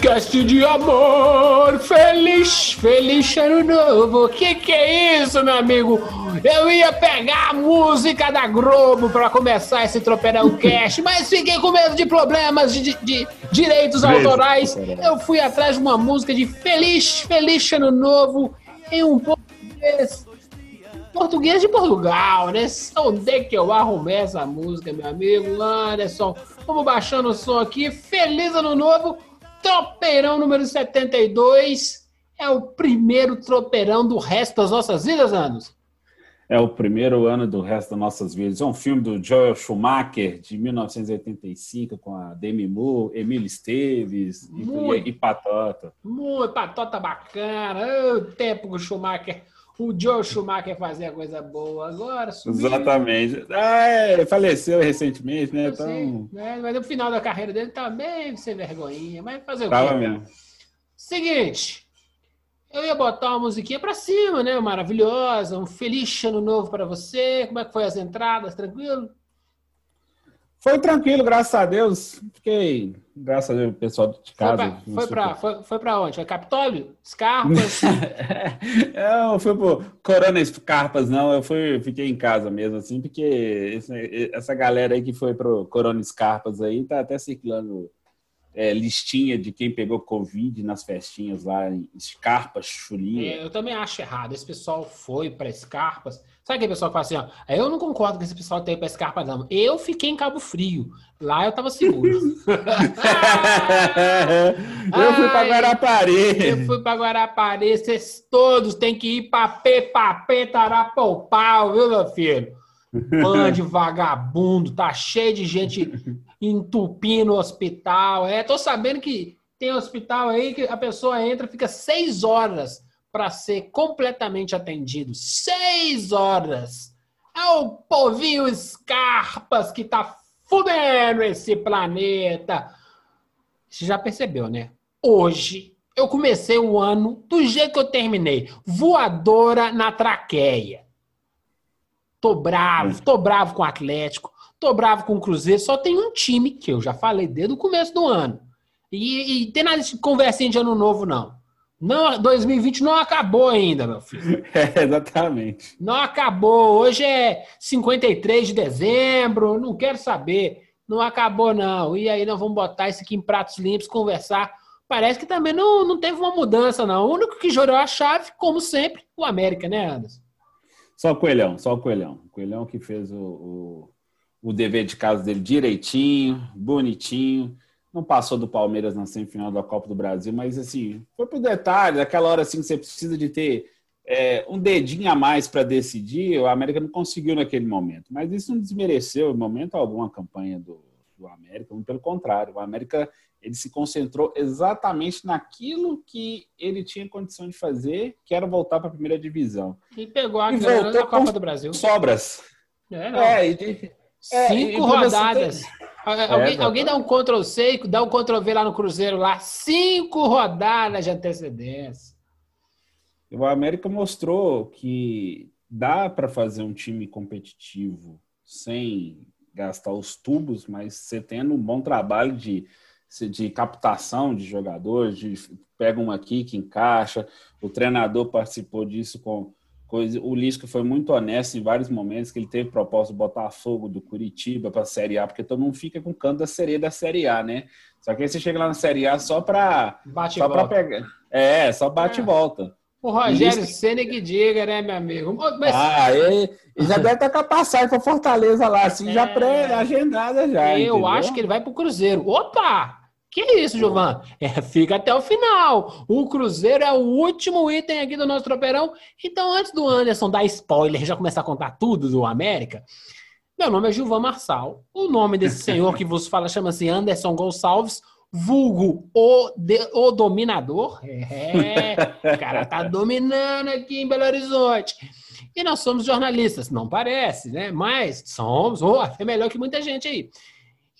Cast de amor, feliz, feliz ano novo. Que que é isso, meu amigo? Eu ia pegar a música da Globo para começar esse Tropeirão Cast, mas fiquei com medo de problemas de, de- de direitos autorais. Eu fui atrás de uma música de feliz, feliz ano novo em um português Português de Portugal, né? Onde é que eu arrumei essa música, meu amigo Anderson? Vamos baixando o som aqui. Feliz Ano Novo, tropeirão número 72. É o primeiro tropeirão do resto das nossas vidas, anos. É o primeiro ano do resto das nossas vidas. É um filme do Joel Schumacher, de 1985, com a Demi Moore, Emílio Esteves e, Muito. e, e Patota. Muito patota bacana. Ô, tempo que o Schumacher, o Joe Schumacher fazia coisa boa. Agora. Exatamente. Ah, é, faleceu recentemente, né? Eu sei, Então, né? Mas no final da carreira dele tá bem sem vergonhinha. Mas fazer o tava quê? mesmo. Seguinte, eu ia botar uma musiquinha pra cima, né? Maravilhosa, um feliz ano novo pra você. Como é que foi as entradas? Tranquilo? Foi tranquilo, graças a Deus. Fiquei, graças a Deus, o pessoal de Foi casa. foi, pra, foi, foi pra onde? Foi Capitólio? Scarpas? eu não fui pro Corona Scarpas, não. Eu fui, fiquei em casa mesmo, assim, porque esse- essa galera aí que foi pro Corona Scarpas aí tá até circulando é, listinha de quem pegou Covid nas festinhas lá em Scarpas, Chulinha. É, eu também acho errado. Esse pessoal foi pra Scarpas. Sabe aquele pessoal que fala assim, ó? Eu não concordo com esse pessoal ter ido pra Scarpas, não. Eu fiquei em Cabo Frio. Lá eu tava seguro. eu fui pra Ai, Guarapari. Eu fui pra Guarapari, vocês todos têm que ir pra Pepapê, Tarapopau, viu, meu filho? Bando de vagabundo, tá cheio de gente entupindo o hospital. É, tô sabendo que tem hospital aí que a pessoa entra, fica seis horas para ser completamente atendido. Seis horas! É o povinho Scarpas que tá fudendo esse planeta. Você já percebeu, né? Hoje eu comecei o ano do jeito que eu terminei. Voadora na traqueia. Tô bravo, tô bravo com o Atlético, tô bravo com o Cruzeiro. Só tem um time que eu já falei desde o começo do ano. E, e tem nada de conversinha de ano novo, não. Não, 2020 não acabou ainda, meu filho. É, exatamente. Não acabou. Hoje é 53 de dezembro. Não quero saber. Não acabou, não. E aí nós vamos botar isso aqui em pratos limpos, conversar. Parece que também não, não teve uma mudança, não. O único que jurou a chave, como sempre, o América, né, Anderson? Só o Coelhão, só o Coelhão. O Coelhão que fez o, o, o dever de casa dele direitinho, bonitinho. Não passou do Palmeiras na semifinal da Copa do Brasil, mas assim, foi pro detalhe, aquela hora assim que você precisa de ter é, um dedinho a mais para decidir, o América não conseguiu naquele momento. Mas isso não desmereceu em momento algum a campanha do, do América, pelo contrário. O América ele se concentrou exatamente naquilo que ele tinha condição de fazer, que era voltar para a primeira divisão. E pegou a E voltou da Copa do Brasil. Sobras. É, não. É, e é, Cinco quando você rodadas. Alguém, É, alguém dá um Ctrl C e dá um Ctrl V lá no Cruzeiro lá. Cinco rodadas de antecedência. O América mostrou que dá para fazer um time competitivo sem gastar os tubos, mas você tendo um bom trabalho de, de captação de jogadores, de pega um aqui que encaixa. O treinador participou disso com coisa. O Lisca foi muito honesto em vários momentos que ele teve proposta de botar fogo do Curitiba para a Série A, porque todo mundo fica com o canto da sereia da Série A, né? Só que aí você chega lá na Série A só para Bate só para volta. pegar. É, só bate É. e volta. O Rogério que diga, né, meu amigo? Mas, Ah, ele, ele já deve estar com a passagem para Fortaleza lá, assim, já É. pré-agendada já. eu entendeu? acho que ele vai pro Cruzeiro. Opa! Que isso, Gilvan? É, fica até o final. O Cruzeiro é o último item aqui do nosso tropeirão. Então, antes do Anderson dar spoiler já começar a contar tudo do América, meu nome é Gilvan Marçal. O nome desse senhor que vos fala chama-se Anderson Gonçalves, vulgo o, de- o Dominador. É, o cara tá dominando aqui em Belo Horizonte. E nós somos jornalistas, não parece, né? Mas somos, oh, é melhor que muita gente aí.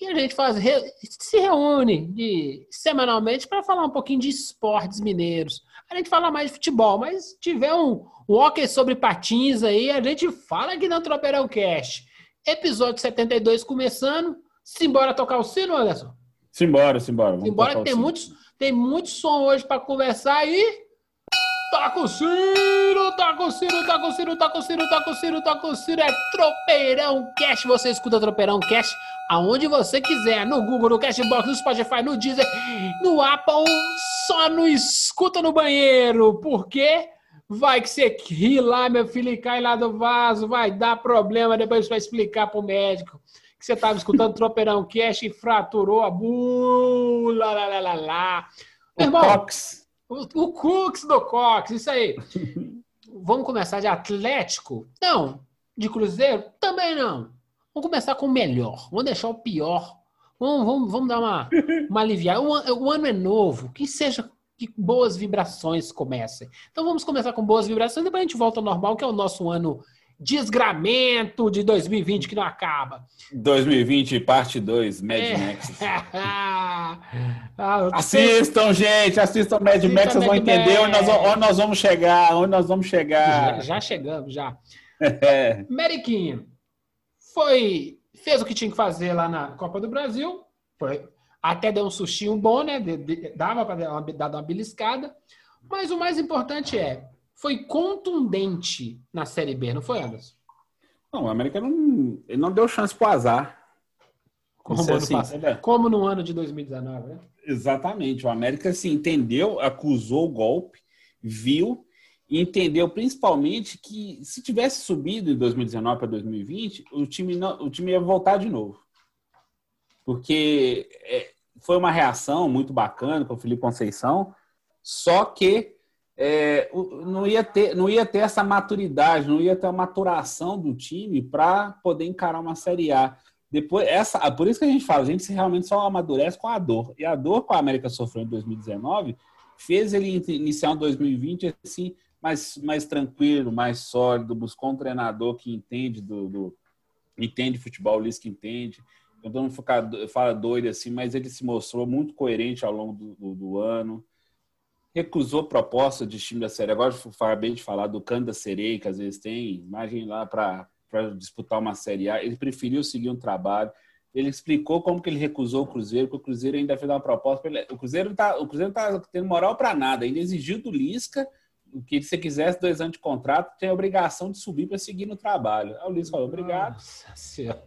E a gente faz, re- se reúne de- semanalmente para falar um pouquinho de esportes mineiros. A gente fala mais de futebol, mas se tiver um, um hockey sobre patins aí, a gente fala aqui no Tropeirão Cast. Episódio 72 começando. Simbora tocar o sino, Anderson? Simbora, simbora. vamos Embora tocar que tem muitos, tem muito som hoje para conversar aí. Toca o sino, toca o sino, toca o sino, toca o sino, toca o sino, toca o sino. É Tropeirão Cast. Você escuta Tropeirão Cast aonde você quiser. No Google, no Cashbox, no Spotify, no Deezer, no Apple. Só não escuta no banheiro. Por quê? Vai que você ri lá, meu filho, e cai lá do vaso. Vai dar problema. Depois você vai explicar pro médico que você estava escutando Tropeirão Cast e fraturou a bula, lá, lá, lá, lá. Meu O irmão, Cox. O, o Cooks do Cox, isso aí. Vamos começar de Atlético? Não. De Cruzeiro? Também não. Vamos começar com o melhor. Vamos deixar o pior. Vamos, vamos, vamos dar uma, uma aliviada. O, o ano é novo. Que seja que boas vibrações comecem. Então vamos começar com boas vibrações. Depois a gente volta ao normal, que é o nosso ano desgramento de 2020 que não acaba. 2020, parte 2, Mad É. Max. Ah, Assistam, gente, assistam Mad Assistam Max, vocês vão Mad entender onde nós, onde nós vamos chegar, onde nós vamos já, chegar. já chegamos, já. É. Meriquinha foi fez o que tinha que fazer lá na Copa do Brasil, foi até deu um sustinho bom, né? Dava para dar uma, dar uma beliscada, mas o mais importante é foi contundente na Série B, não foi, Anderson? Não, o América não, ele não deu chance pro azar. Como, Isso assim, né? Como no ano de 2019, né? Exatamente. O América se entendeu, acusou o golpe, viu e entendeu principalmente que se tivesse subido em 2019 para 2020, o time, não, o time ia voltar de novo. Porque é, foi uma reação muito bacana com o Felipe Conceição, só que é, não, ia ter, não ia ter essa maturidade, não ia ter a maturação do time para poder encarar uma Série A. Depois, essa, ah, por isso que a gente fala, a gente realmente só amadurece com a dor. E a dor que a América sofreu em 2019 fez ele in- iniciar um 2020 assim, mais, mais tranquilo, mais sólido, buscou um treinador que entende do, do- entende futebol, o Luiz que entende. Então, todo mundo fica, do- fala doido assim, mas ele se mostrou muito coerente ao longo do, do- do ano. Recusou proposta de time da série. Agora, acabei de falar do Canda Sereia, que às vezes tem, imagem lá para disputar uma Série A. Ele preferiu seguir um trabalho. Ele explicou como que ele recusou o Cruzeiro, porque o Cruzeiro ainda fez uma proposta. ele. O Cruzeiro não tá, o Cruzeiro tá tendo moral para nada. Ainda exigiu do Lisca que se quisesse dois anos de contrato, tem a obrigação de subir para seguir no trabalho. Aí o Lisca falou, obrigado. Nossa Senhora.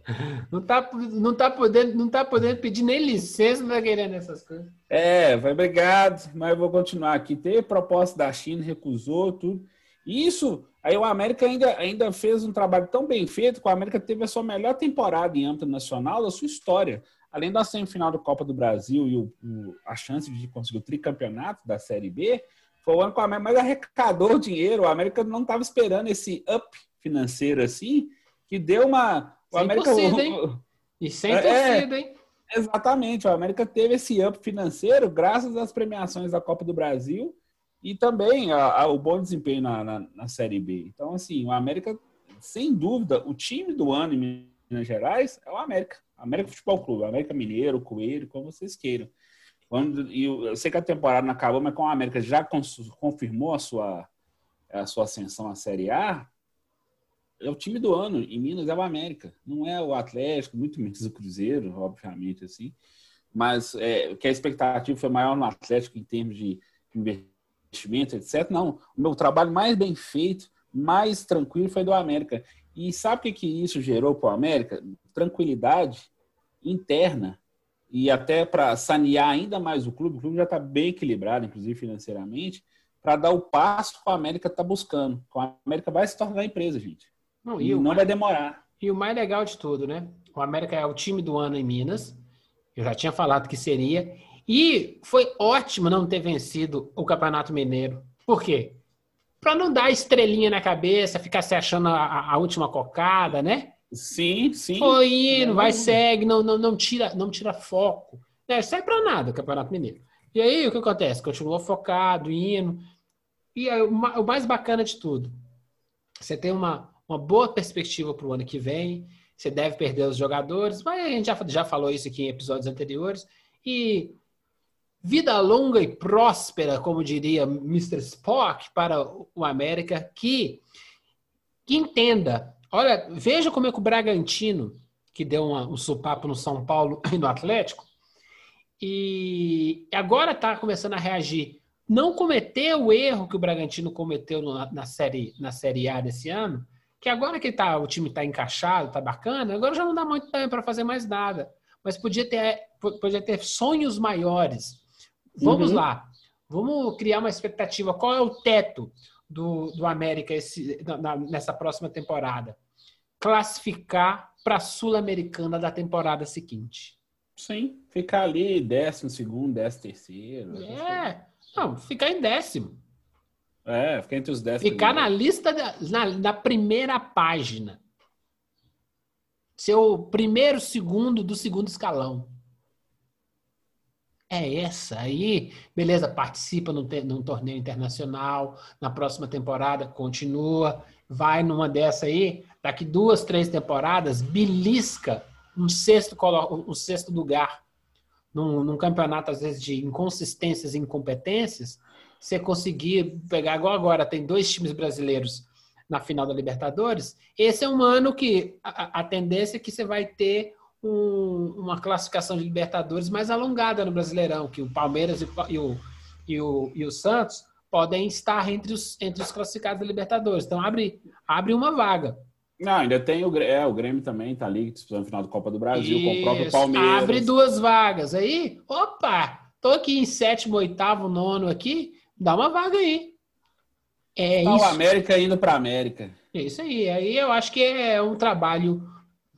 Não tá, não, tá podendo, não tá podendo pedir nem licença, não tá querendo essas coisas. É, vai, obrigado, mas eu vou continuar aqui. Teve proposta da China, recusou tudo. Isso, aí o América ainda, ainda fez um trabalho tão bem feito que o América teve a sua melhor temporada em âmbito nacional da sua história. Além da semifinal da Copa do Brasil e o, o- a chance de conseguir o tricampeonato da Série B, foi o ano que o América mais arrecadou dinheiro. O América não estava esperando esse up financeiro assim, que deu uma. O Sem América, torcida, hein? E sem É, torcida, hein? Exatamente, o América teve esse up financeiro graças às premiações da Copa do Brasil e também a- a- o bom desempenho na, na- na Série B. Então, assim, o América, sem dúvida, o time do ano em Minas Gerais é o América. América Futebol Clube, América Mineiro, Coelho, como vocês queiram. Quando, e eu, sei que a temporada não acabou, mas como a América já confirmou a sua, a sua ascensão à Série A, é o time do ano em Minas é o América, não é o Atlético, muito menos o Cruzeiro, obviamente assim. Mas é, que a expectativa foi maior no Atlético em termos de investimento, etc. Não, o meu trabalho mais bem feito, mais tranquilo foi do América. E sabe o que, que isso gerou para o América? Tranquilidade interna e até para sanear ainda mais o clube. O clube já está bem equilibrado, inclusive financeiramente, para dar o passo que a América está buscando. A América vai se tornar empresa, gente. Não, E e, não mais, vai demorar. e o mais legal de tudo, né? O América é o time do ano em Minas. Eu já tinha falado que seria. E foi ótimo não ter vencido o Campeonato Mineiro. Por quê? Para não dar estrelinha na cabeça, ficar se achando a, a última cocada, né? Sim, sim. Foi indo, vai, segue, não, não, não, tira, não tira foco. Não serve para nada o Campeonato Mineiro. E aí, o que acontece? Continua focado, indo. E aí, o mais bacana de tudo, você tem uma, uma boa perspectiva para o ano que vem. Você deve perder os jogadores, mas a gente já, já falou isso aqui em episódios anteriores. E vida longa e próspera, como diria Mr. Spock, para o América, que, que entenda. Olha, veja como é que o Bragantino, que deu uma- um supapo no São Paulo e no Atlético, e agora está começando a reagir. Não cometeu o erro que o Bragantino cometeu no- na, série, na Série A desse ano, que agora que tá, o time está encaixado, está bacana, agora já não dá muito tempo para fazer mais nada. Mas podia ter, podia ter sonhos maiores. Vamos Uhum. lá. Vamos criar uma expectativa. Qual é o teto do, do América esse- na- na- nessa próxima temporada? Classificar para a Sul-Americana da temporada seguinte. Sim. Ficar ali, décimo segundo, décimo terceiro. É. Não, ficar em décimo. É, ficar entre os dez. Ficar na primeiros. lista, da, na, na primeira página. Ser o primeiro segundo do segundo escalão. É essa aí. Beleza, participa num, num torneio internacional. Na próxima temporada, continua. Vai numa dessa aí. Daqui duas, três temporadas, belisca um sexto, um sexto lugar. Num, num campeonato, às vezes, de inconsistências e incompetências. Você conseguir pegar, igual agora, tem dois times brasileiros na final da Libertadores. Esse é um ano que a, a tendência é que você vai ter um- uma classificação de Libertadores mais alongada no Brasileirão, que o Palmeiras e, o e o, e, o, e o Santos podem estar entre os, entre os classificados da Libertadores. Então abre, abre uma vaga. Não, ainda tem o, é, o Grêmio também, tá ali disputando final da Copa do Brasil com o próprio Isso, Palmeiras. Abre duas vagas. Aí, opa, tô aqui em sétimo, oitavo, nono aqui, dá uma vaga aí. É Tá o isso. América indo para América. É isso aí. Aí eu acho que é um trabalho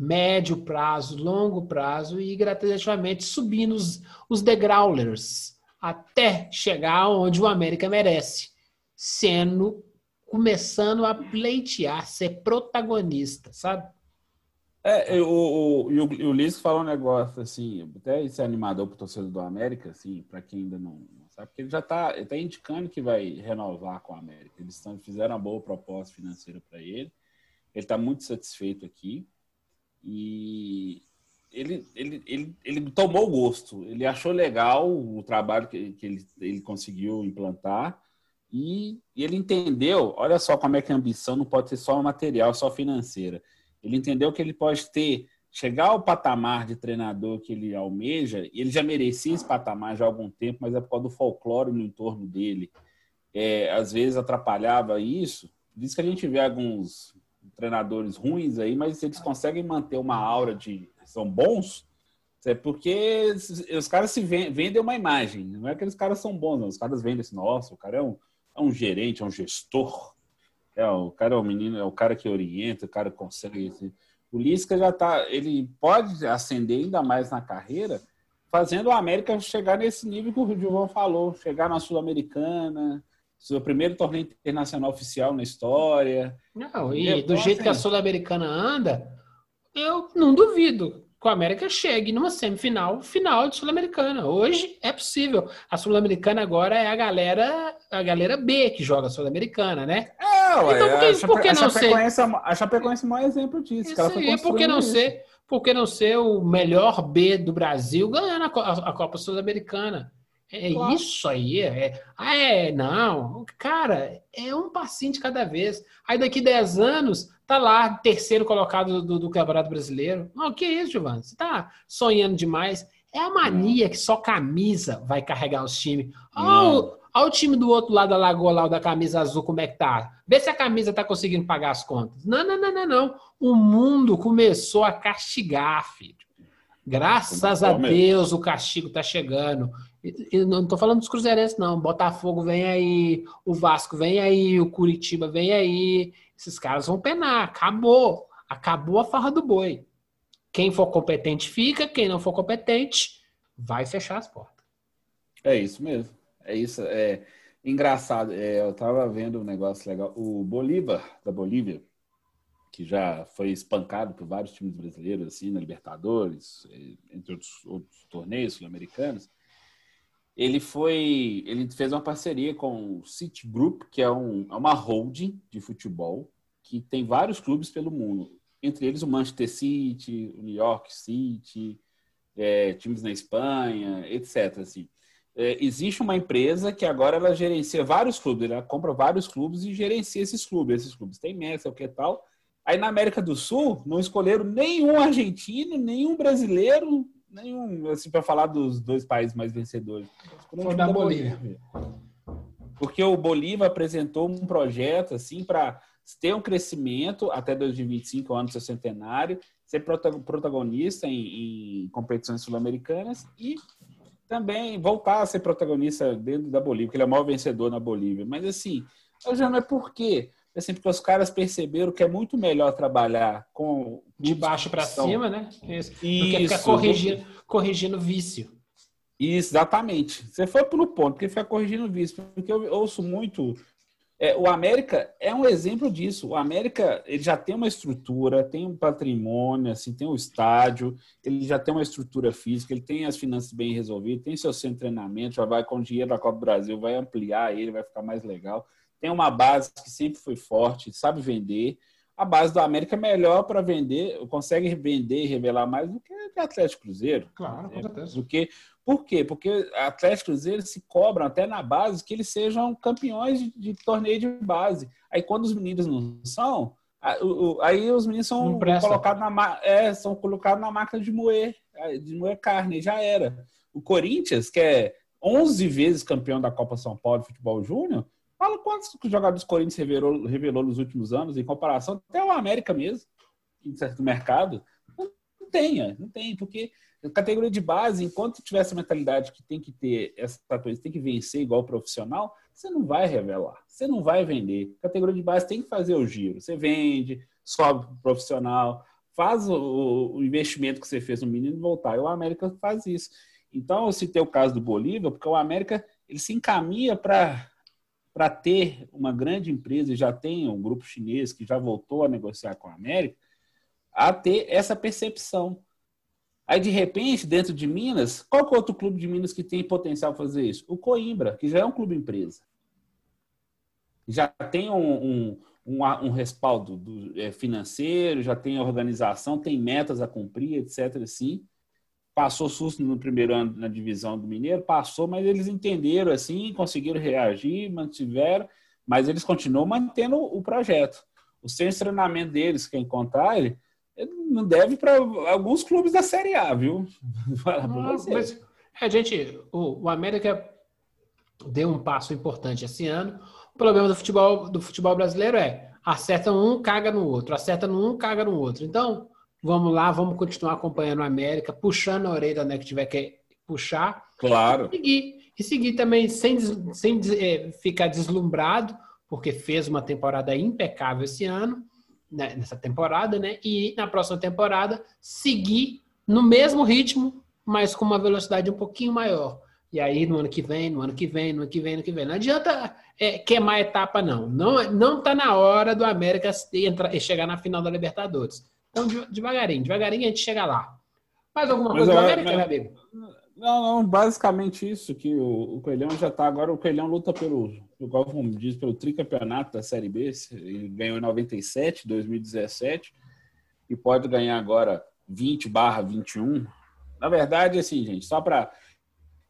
médio prazo, longo prazo e gradativamente subindo os, os degraulers até chegar onde o América merece, sendo começando a pleitear, ser protagonista, sabe? É, o, o, o, o Liz falou um negócio assim, até esse animador pro torcedor do América, assim, para quem ainda não, sabe, porque ele já tá, ele tá indicando que vai renovar com o América. Eles tão, fizeram uma boa proposta financeira para ele. Ele está muito satisfeito aqui e ele, ele, ele, ele tomou gosto. Ele achou legal o trabalho que, que ele, ele conseguiu implantar e, e ele entendeu. Olha só como é que a ambição não pode ser só material, só financeira. Ele entendeu que ele pode ter, chegar ao patamar de treinador que ele almeja, e ele já merecia esse patamar já há algum tempo, mas é por causa do folclore no entorno dele. É, às vezes atrapalhava isso. Diz que a gente vê alguns treinadores ruins aí, mas eles conseguem manter uma aura de são bons, é porque os caras se vendem uma imagem. Não é que aqueles caras são bons, não. Os caras vendem assim, nossa, o cara é um, é um gerente, é um gestor. É, o cara é o menino, é o cara que orienta, o cara consegue. Assim. O Lisca já tá. Ele pode ascender ainda mais na carreira, fazendo o América chegar nesse nível que o Gilvão falou, chegar na Sul-Americana, seu primeiro torneio internacional oficial na história. Não, e do jeito que a Sul-Americana anda, eu não duvido que o América chegue numa semifinal, final de Sul-Americana. Hoje é possível. A Sul-Americana agora é a galera, a galera B que joga a Sul-Americana, né? É, ué, Então, por que- por que não Chapecoense é A Chapecoense é o maior exemplo disso. que Isso ela foi aí, por que não isso. ser, por que não ser o melhor B do Brasil ganhando a, Co- a- a Copa Sul-Americana? É Claro. isso aí. É, ah, é, não. Cara, é um passinho de cada vez. Aí daqui 10 anos, tá lá, terceiro colocado do, do Campeonato Brasileiro. Não, que isso, Giovanni? Você tá sonhando demais. É a mania que só camisa vai carregar os times. Olha o, o time do outro lado da lagoa lá, o da camisa azul, como é que tá. Vê se a camisa tá conseguindo pagar as contas. Não, não, não, não, não. O mundo começou a castigar, filho. Graças a é? Deus o castigo tá chegando. Não tô falando dos cruzeirenses, não. Botafogo vem aí, o Vasco vem aí, o Curitiba vem aí. Esses caras vão penar. Acabou. Acabou a farra do boi. Quem for competente fica, quem não for competente vai fechar as portas. É isso mesmo. É isso. É engraçado. É, eu tava vendo um negócio legal. O Bolívar, da Bolívia, que já foi espancado por vários times brasileiros, assim, na Libertadores, entre outros, outros torneios sul-americanos, ele foi. Ele fez uma parceria com o City Group, que é, um, é uma holding de futebol que tem vários clubes pelo mundo. Entre eles o Manchester City, o New York City, é, times na Espanha, etc. Assim. É, existe uma empresa que agora ela gerencia vários clubes, ela compra vários clubes e gerencia esses clubes. Esses clubes têm meta, o que tal. Aí na América do Sul não escolheram nenhum argentino, nenhum brasileiro, nenhum, assim, para falar dos dois países mais vencedores. Foi da Bolívia. Porque o Bolívar apresentou um projeto assim para ter um crescimento até 2025, o ano do seu centenário, ser protagonista em, em competições sul-americanas e também voltar a ser protagonista dentro da Bolívia, porque ele é o maior vencedor na Bolívia. Mas assim, eu já não é por quê. É assim, porque os caras perceberam que é muito melhor trabalhar com. De baixo para cima, né? Isso. Do que Isso. ficar corrigindo, corrigindo vício. Isso, exatamente. Você foi pelo ponto, porque fica corrigindo vício. Porque eu ouço muito. é, o América é um exemplo disso. O América ele já tem uma estrutura, tem um patrimônio, assim, tem um estádio, ele já tem uma estrutura física, ele tem as finanças bem resolvidas, tem seu centro de treinamento, já vai com o dinheiro da Copa do Brasil, vai ampliar ele, vai ficar mais legal. Tem uma base que sempre foi forte, sabe vender. A base do América é melhor para vender, consegue vender e revelar mais do que o Atlético Cruzeiro. Claro, com certeza. Do que, por quê? Porque Atlético Cruzeiro se cobram até na base que eles sejam campeões de, de torneio de base. Aí quando os meninos não são, aí os meninos são colocados na, é, são colocados na máquina de moer, é, de moer carne, já era. O Corinthians, que é 11 vezes campeão da Copa São Paulo de Futebol Júnior, fala quantos jogadores do Corinthians revelou, revelou nos últimos anos, em comparação até o América mesmo, em certo mercado. Não, não tem, não tem, porque a categoria de base, enquanto tiver essa mentalidade que tem que ter essa coisa, tem que vencer igual profissional, você não vai revelar, você não vai vender. Categoria de base tem que fazer o giro. Você vende, sobe pro profissional, faz o, o investimento que você fez no menino voltar. E o América faz isso. Então, eu citei o caso do Bolívar, porque o América ele se encaminha para para ter uma grande empresa, e já tem um grupo chinês que já voltou a negociar com a América, a ter essa percepção. Aí, de repente, dentro de Minas, qual que é outro clube de Minas que tem potencial para fazer isso? O Coimbra, que já é um clube empresa. Já tem um, um, um, um respaldo do, é, financeiro, já tem organização, tem metas a cumprir, etc. Assim. Passou susto no primeiro ano na divisão do Mineiro, passou, mas eles entenderam assim, conseguiram reagir, mantiveram, mas eles continuam mantendo o projeto. O centro de treinamento deles, quem contar ele, ele não deve para alguns clubes da Série A, viu? Você. mas, é, gente, o, o América deu um passo importante esse ano. O problema do futebol, do futebol brasileiro é acerta um, caga no outro, acerta no um, caga no outro. Então, vamos lá, vamos continuar acompanhando o América, puxando a orelha né, que tiver que puxar, Claro. seguir. E seguir também sem, sem eh, ficar deslumbrado, porque fez uma temporada impecável esse ano, né, nessa temporada, né? E na próxima temporada seguir no mesmo ritmo, mas com uma velocidade um pouquinho maior. E aí, no ano que vem, no ano que vem, no ano que vem, no ano que vem. Não adianta é, queimar etapa, não. Não não está na hora do América entrar, chegar na final da Libertadores. Então, de- devagarinho, devagarinho a gente chega lá. Mais alguma Mas coisa América, mas- amigo? Não, não, basicamente isso, que o, o Coelhão já está agora, o Coelhão luta pelo, igual como diz, pelo tricampeonato da Série B, ele ganhou em 97, 2017, e pode ganhar agora 20 barra 21. Na verdade, assim, gente, só para,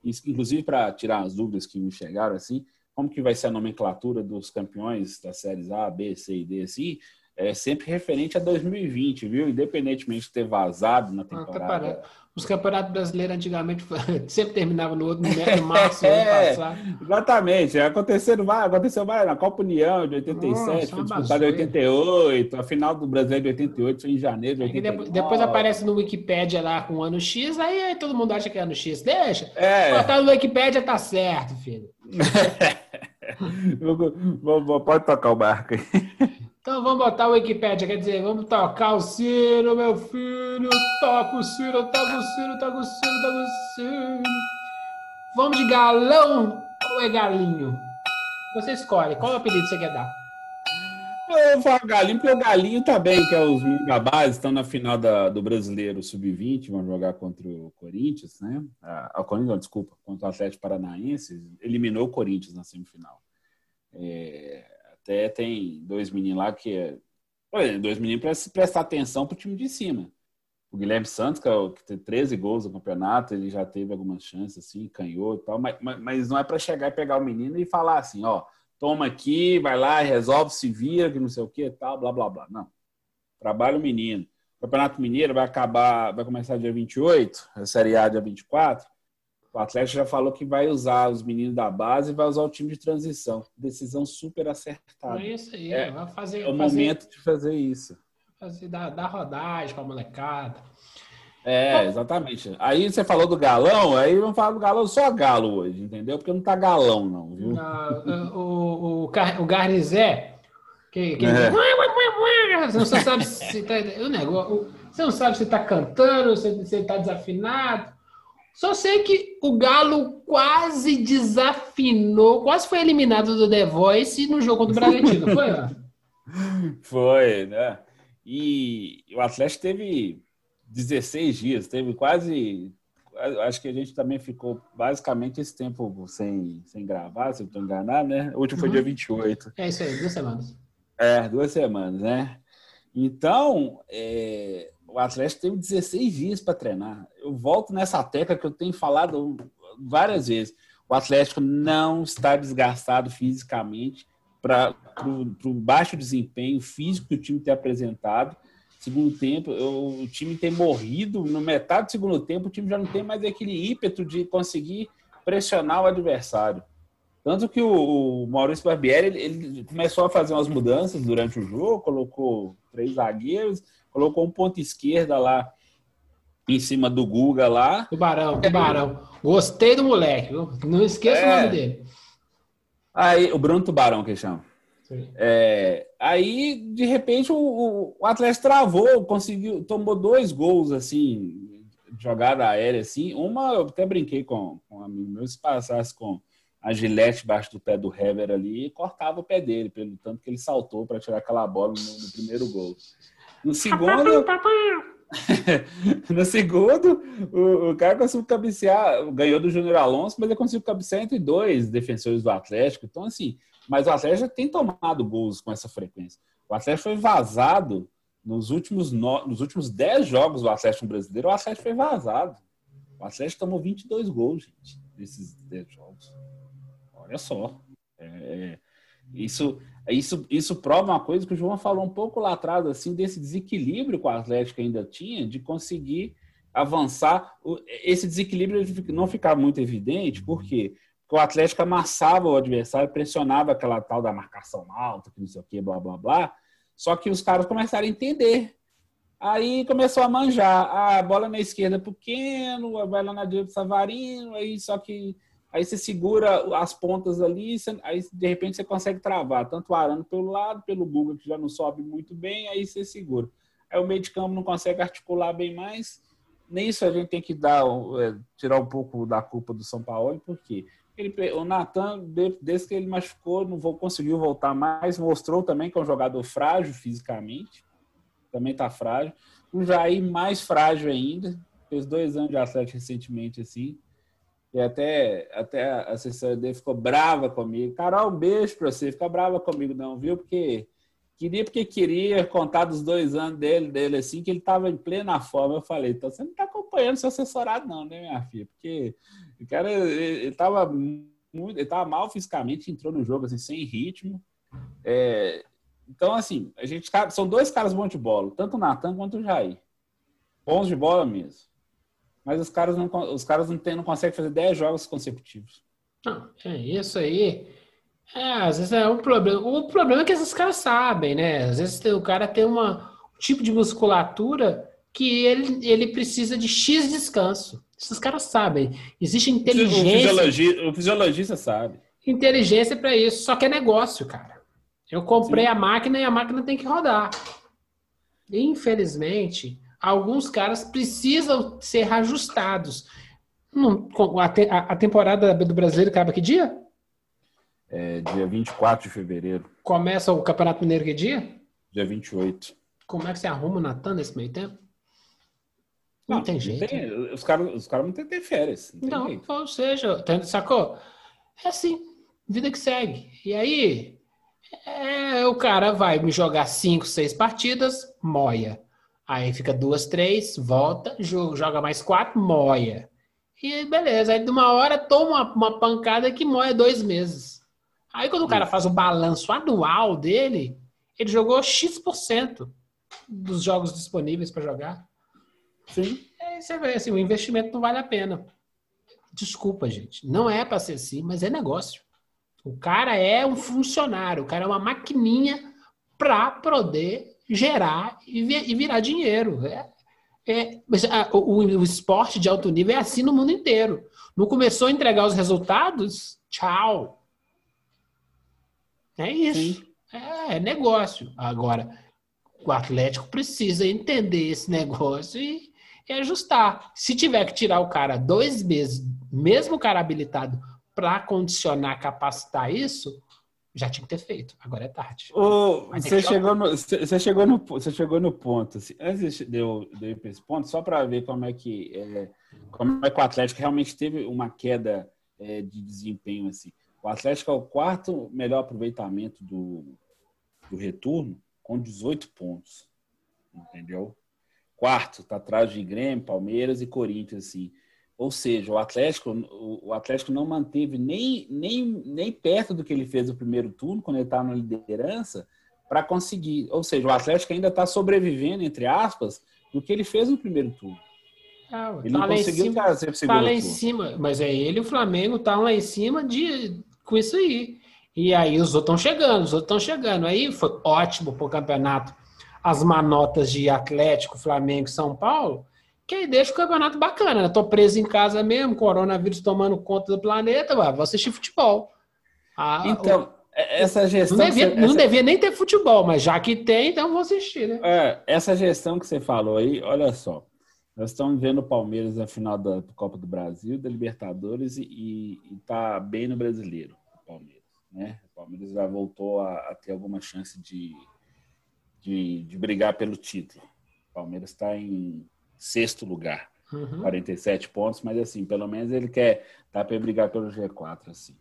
inclusive para tirar as dúvidas que me chegaram, assim, como que vai ser a nomenclatura dos campeões das séries A, B, C e D, assim, é sempre referente a 2020, viu? Independentemente de ter vazado na Ah, tá temporada. Os campeonatos brasileiros antigamente sempre terminavam no outro no março do ano É. passado. Exatamente. Aconteceu, vai, aconteceu vai, na Copa União de 87, Nossa, foi disputada em bazueira. 88, a final do Brasileiro de 88 foi em janeiro de Aí 89. depois, depois aparece no Wikipedia lá com o ano X, aí, aí todo mundo acha que é ano X. Deixa. É, Botar no Wikipedia tá certo, filho. Vou- vou- pode tocar o barco aí. Então vamos botar o Wikipedia, quer dizer, vamos tocar o sino, meu filho. Toca o sino, toca o sino, toca o sino, toca o sino. Vamos de galão ou é galinho? Você escolhe. Qual apelido você quer dar? Eu vou falar Galinho, porque o Galinho tá bem, que é os base, estão na final da- do Brasileiro Sub-20, vão jogar contra o Corinthians, né? Ah, o Corinthians, desculpa, contra o Atlético Paranaense, eliminou o Corinthians na semifinal. É, até tem dois meninos lá que é. Dois meninos para prestar atenção pro time de cima. O Guilherme Santos, que, é o- que tem 13 gols no campeonato, ele já teve algumas chances, assim, canhou e tal, mas, mas, mas não é para chegar e pegar o menino e falar assim, ó, toma aqui, vai lá, resolve, se vira, que não sei o que, tal, blá, blá, blá. Não. Trabalha o menino. O Campeonato Mineiro vai acabar, vai começar dia 28, a Série A dia 24. O Atlético já falou que vai usar os meninos da base e vai usar o time de transição. Decisão super acertada. É isso aí. É, vai fazer, É o fazer, momento de fazer isso. fazer dar, dar rodagem pra molecada. É, exatamente. Aí você falou do galão, aí vamos falar do galão só galo hoje, entendeu? Porque não tá galão, não, viu? O, o, o Garnizé, que, que É. você não sabe se tá, o negócio, você não sabe se tá cantando, se, se tá desafinado. Só sei que o Galo quase desafinou, quase foi eliminado do The Voice no jogo contra o Bragantino, foi? ó? Foi, né? E o Atlético teve 16 dias, teve quase. Acho que a gente também ficou basicamente esse tempo sem, sem gravar, se eu estou enganado, né? O último foi Uhum. dia 28. É isso aí, duas semanas. É, duas semanas, né? Então, é, o Atlético teve 16 dias para treinar. Eu volto nessa tecla que eu tenho falado várias vezes. O Atlético não está desgastado fisicamente para o baixo desempenho físico que o time tem apresentado. Segundo tempo, o time tem morrido. No metade do segundo tempo, o time já não tem mais aquele ímpeto de conseguir pressionar o adversário. Tanto que o, Maurício Barbieri ele começou a fazer umas mudanças durante o jogo, colocou três zagueiros, colocou um ponto esquerda lá em cima do Guga lá. Tubarão, Tubarão. Gostei do moleque? Não esqueça É. o nome dele. Aí, o Bruno Tubarão que chama. É, aí, de repente, o, o- Atlético travou, conseguiu, tomou dois gols, assim, jogada aérea, assim. Uma, eu até brinquei com, com um amigo meu, se passasse com a gilete embaixo do pé do Hever ali, cortava o pé dele, pelo tanto que ele saltou para tirar aquela bola no, no primeiro gol. No segundo, no segundo, o, o cara conseguiu cabecear, ganhou do Júnior Alonso, mas ele conseguiu cabecear entre dois defensores do Atlético. Então, assim, mas o Atlético já tem tomado gols com essa frequência. O Atlético foi vazado nos últimos, no, nos últimos 10 jogos do Atlético brasileiro, o Atlético foi vazado. O Atlético tomou 22 gols, gente, desses 10 jogos. Olha só. É, isso, isso, isso prova uma coisa que o João falou um pouco lá atrás, assim, desse desequilíbrio que o Atlético ainda tinha de conseguir avançar. Esse desequilíbrio não ficar muito evidente, por quê? Porque o Atlético amassava o adversário, pressionava aquela tal da marcação alta, que não sei o quê, blá, blá, blá. Só que os caras começaram a entender. Aí começou a manjar. Ah, a bola na esquerda é pequeno, vai lá na direita do Savarino, aí só que aí você segura as pontas ali, aí de repente você consegue travar tanto o Arano pelo lado, pelo Guga que já não sobe muito bem, aí você segura. Aí o meio de campo não consegue articular bem mais. Nisso a gente tem que dar, é, tirar um pouco da culpa do São Paulo, porque ele, o Natan, de- desde que ele machucou, não vou, conseguiu voltar mais, mostrou também que é um jogador frágil fisicamente, também tá frágil. O Jair mais frágil ainda, fez dois anos de Atlético recentemente assim. E até, até a assessora dele ficou brava comigo. Carol, um beijo pra você. Fica brava comigo, não, viu? Porque queria porque queria contar dos dois anos dele, dele assim, que ele estava em plena forma. Eu falei, então você não está acompanhando seu assessorado, não, né, minha filha? Porque o cara estava muito, ele tava mal fisicamente, entrou no jogo assim, sem ritmo. É, então, assim, a gente são dois caras bons de bola, tanto o Natan quanto o Jair. Bons de bola mesmo. Mas os caras não, os caras não, tem, não conseguem fazer 10 jogos consecutivos. Não, é isso aí. É, às vezes é um problema. O problema é que esses caras sabem, né? Às vezes o cara tem uma, um tipo de musculatura que ele, ele precisa de X descanso. Esses caras sabem. Existe O, inteligência. fisiologi, o fisiologista sabe. Inteligência para isso. Só que é negócio, cara. Eu comprei a máquina e a máquina tem que rodar. Infelizmente, alguns caras precisam ser ajustados. Não, a, te- a- a temporada do Brasileiro acaba que dia? É dia 24 de fevereiro, Começa o Campeonato Mineiro que dia? dia 28. Como é que você arruma o Natan nesse meio tempo? Não, tem jeito. tem- os caras os caras não têm ter férias. Não, Não, ou seja, tá- sacou? É assim, vida que segue. E aí, é, o cara vai me jogar cinco, seis partidas, moia. Aí fica duas, três, volta, jo- joga mais quatro, moia. E beleza. Aí de uma hora toma uma, uma pancada que moia dois meses. Aí quando o cara faz o balanço anual dele, ele jogou X% dos jogos disponíveis para jogar. Sim. Aí você vê assim, o investimento não vale a pena. Desculpa, gente. Não é para ser assim, mas é negócio. O cara é um funcionário, o cara é uma maquininha para poder gerar e, vi- e virar dinheiro. É, é- mas, ah, o, o esporte de alto nível é assim no mundo inteiro. Não começou a entregar os resultados? Tchau. É isso. É, é negócio. Agora, o Atlético precisa entender esse negócio e, e ajustar. Se tiver que tirar o cara dois meses, mesmo o cara habilitado, para condicionar, capacitar isso, já tinha que ter feito. Agora é tarde. Ô, você, chegou no, você você chegou no, você chegou no ponto. Assim, antes de eu, de eu ir para esse ponto, só para ver como é que é, como é que o Atlético realmente teve uma queda é, de desempenho assim. O Atlético é o quarto melhor aproveitamento do, do retorno com 18 pontos, entendeu? Quarto, está atrás de Grêmio, Palmeiras e Corinthians assim. Ou seja, o Atlético, o, o Atlético não manteve nem, nem, nem perto do que ele fez no primeiro turno, quando ele estava na liderança, para conseguir. Ou seja, o Atlético ainda está sobrevivendo, entre aspas, do que ele fez no primeiro turno. Ah, Ele tá não lá em conseguiu cima, trazer para o tá segundo lá em turno. cima, mas é ele e o Flamengo tá lá em cima de com isso aí. E aí os outros estão chegando, os outros estão chegando. Aí foi ótimo pro campeonato as manotas de Atlético, Flamengo e São Paulo, que aí deixa o campeonato bacana. Né? Tô preso em casa mesmo, coronavírus tomando conta do planeta, ué, vou assistir futebol. Ah, Então, é- essa gestão. não, devia, você- não essa- devia nem ter futebol, mas já que tem, então vou assistir, né? É, essa gestão que você falou aí, olha só. Nós estamos vendo o Palmeiras na final da Copa do Brasil, da Libertadores e, e, e tá bem no brasileiro, o Palmeiras. Né? O Palmeiras já voltou a, a ter alguma chance de, de, de brigar pelo título. O Palmeiras está em sexto lugar, Uhum. 47 pontos, mas assim, pelo menos ele quer tá para brigar pelo G4 assim.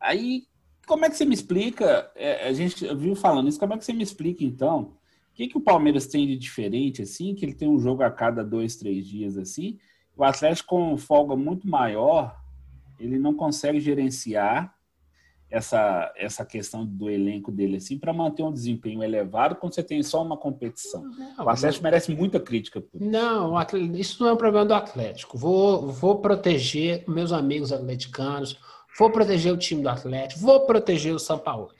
Aí, como é que você me explica? é, a gente viu falando isso, como é que você me explica então? O que, que o Palmeiras tem de diferente assim? Que ele tem um jogo a cada dois, três dias assim. O Atlético com folga muito maior, ele não consegue gerenciar essa, essa questão do elenco dele assim para manter um desempenho elevado quando você tem só uma competição. O Atlético merece muita crítica. Não, isso não é um problema do Atlético. Vou, vou proteger meus amigos atleticanos, vou proteger o time do Atlético, vou proteger o São Paulo.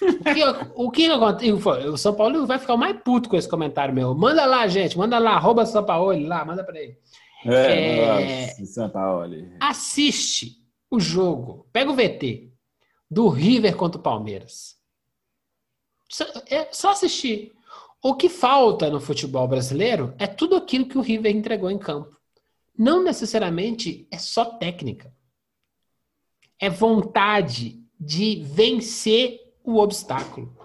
O que, o que acontece? O São Paulo vai ficar mais puto com esse comentário meu. Manda lá, gente, manda lá, arroba São Paulo lá, manda pra ele. É. nossa, São Paulo. Assiste o jogo, pega o VT do River contra o Palmeiras. Só- É só assistir. O que falta no futebol brasileiro é tudo aquilo que o River entregou em campo. Não necessariamente é só técnica. É vontade de vencer o obstáculo.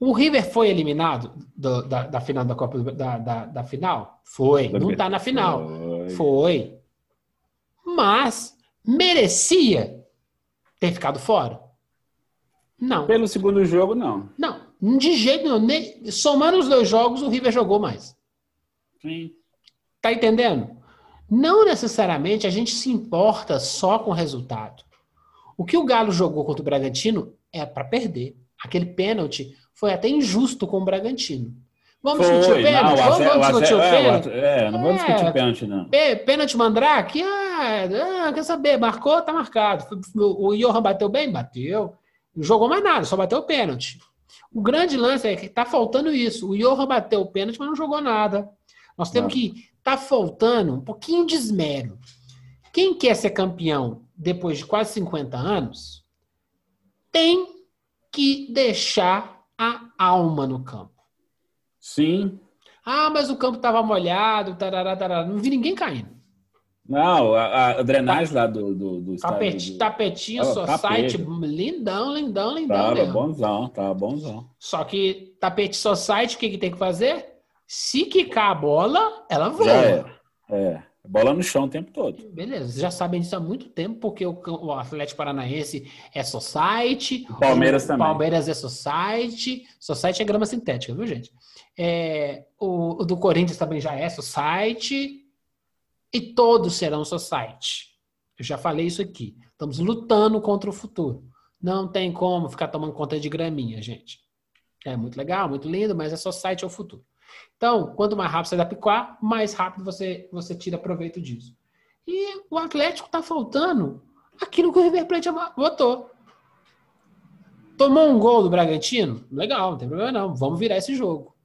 O River foi eliminado do- da, da final da Copa do- da, da, da final? Foi. Não está na final. Foi. Mas merecia ter ficado fora? Não. Pelo segundo jogo, não. Não. De jeito nenhum. Nem- somando os dois jogos, o River jogou mais. Sim. Tá entendendo? Não necessariamente a gente se importa só com o resultado. O que o Galo jogou contra o Bragantino é para perder. Aquele pênalti foi até injusto com o Bragantino. Vamos discutir o Foi, pênalti? não, o vamos, vamos discutir o é, o pênalti? É, não É. discutir pênalti, não. Pê- Pênalti Mandrake? Ah, ah, quer saber? Marcou, tá marcado. O Johan bateu bem? Bateu. Não jogou mais nada, só bateu o pênalti. O grande lance é que tá faltando isso. O Johan bateu o pênalti, mas não jogou nada. Nós temos Não. que. Tá faltando um pouquinho de esmero. Quem quer ser campeão depois de quase 50 anos tem que deixar a alma no campo. Sim. Ah, mas o campo estava molhado, tarará, tarará. não vi ninguém caindo. Não, a, a drenagem lá do, do, do Tapete, estádio do- tapetinho, Tava só tapete. site, lindão, lindão, lindão Tava mesmo. bonzão, tava bonzão. Só que tapete society, o que, que tem que fazer? Se quicar a bola, ela voa. É. É. Bola no chão o tempo todo. Beleza, vocês já sabem disso há muito tempo, porque o, o Atlético Paranaense é society. O Palmeiras o também. Palmeiras é society. Society é grama sintética, viu, gente? É, o, o do Corinthians também já é society. E todos serão society. Eu já falei isso aqui. Estamos lutando contra o futuro. Não tem como ficar tomando conta de graminha, gente. É muito legal, muito lindo, mas é society é o futuro. Então, quanto mais rápido você adaptar, mais rápido você, você tira proveito disso. E o Atlético tá faltando aquilo que o River Plate botou. Tomou um gol do Bragantino? Legal, não tem problema não. Vamos virar esse jogo.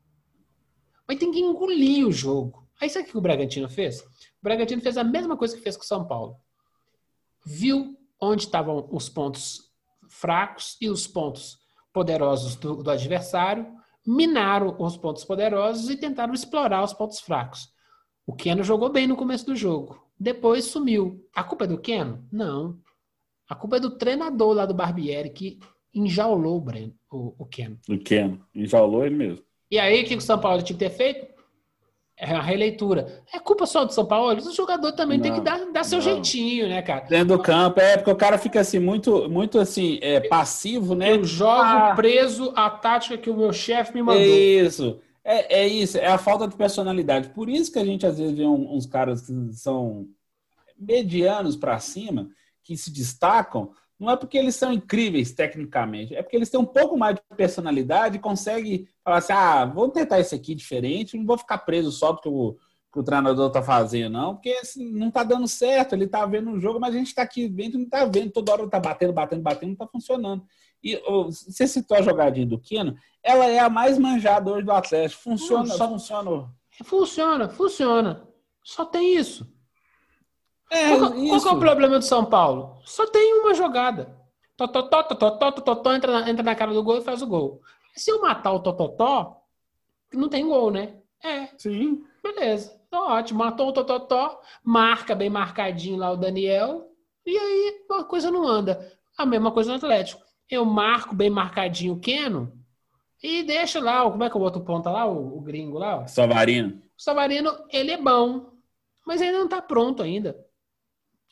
Mas tem que engolir o jogo. Aí sabe o que o Bragantino fez? O Bragantino fez a mesma coisa que fez com o São Paulo. Viu onde estavam os pontos fracos e os pontos poderosos do, do adversário, minaram os pontos poderosos e tentaram explorar os pontos fracos. O Keno jogou bem no começo do jogo. Depois sumiu. A culpa é do Keno? Não. A culpa é do treinador lá do Barbieri que enjaulou o, Breno, o, o Keno. O Keno. Enjaulou ele mesmo. E aí, o que o São Paulo tinha que ter feito? É a releitura. É culpa só do São Paulo? O jogador também tem Não, que dar, dar seu não. jeitinho, né, cara? Dentro do campo, é porque o cara fica assim, muito, muito assim, é, passivo, né? Eu jogo Ah. preso à tática que o meu chefe me mandou. É isso. É, é isso, é a falta de personalidade. Por isso que a gente às vezes vê uns caras que são medianos para cima, que se destacam, não é porque eles são incríveis tecnicamente, é porque eles têm um pouco mais de personalidade e conseguem falar assim: ah, vou tentar esse aqui diferente, não vou ficar preso só porque o, que o treinador tá fazendo, não, porque assim, não tá dando certo, ele tá vendo o jogo, mas a gente tá aqui vendo, não tá vendo, toda hora tá batendo, batendo, batendo, não tá funcionando. E você citou a jogadinha do Keno, ela é a mais manjada hoje do Atlético. Funciona, Não, só- funciona. Funciona, funciona. Só tem isso. É, Qual, que- qual é o problema do São Paulo? Só tem uma jogada. Tototó, tototó, tototó, entra na, entra na cara do gol e faz o gol. Se eu matar o tototó, não tem gol, né? É, Sim. beleza. Então, ótimo. Matou o tototó, marca bem marcadinho lá o Daniel, e aí a coisa não anda. A mesma coisa no Atlético. Eu marco bem marcadinho o Keno e deixa lá, o- como é que eu boto o ponta lá, o, o gringo lá? Savarino. O Savarino, ele é bom, mas ainda não tá pronto ainda.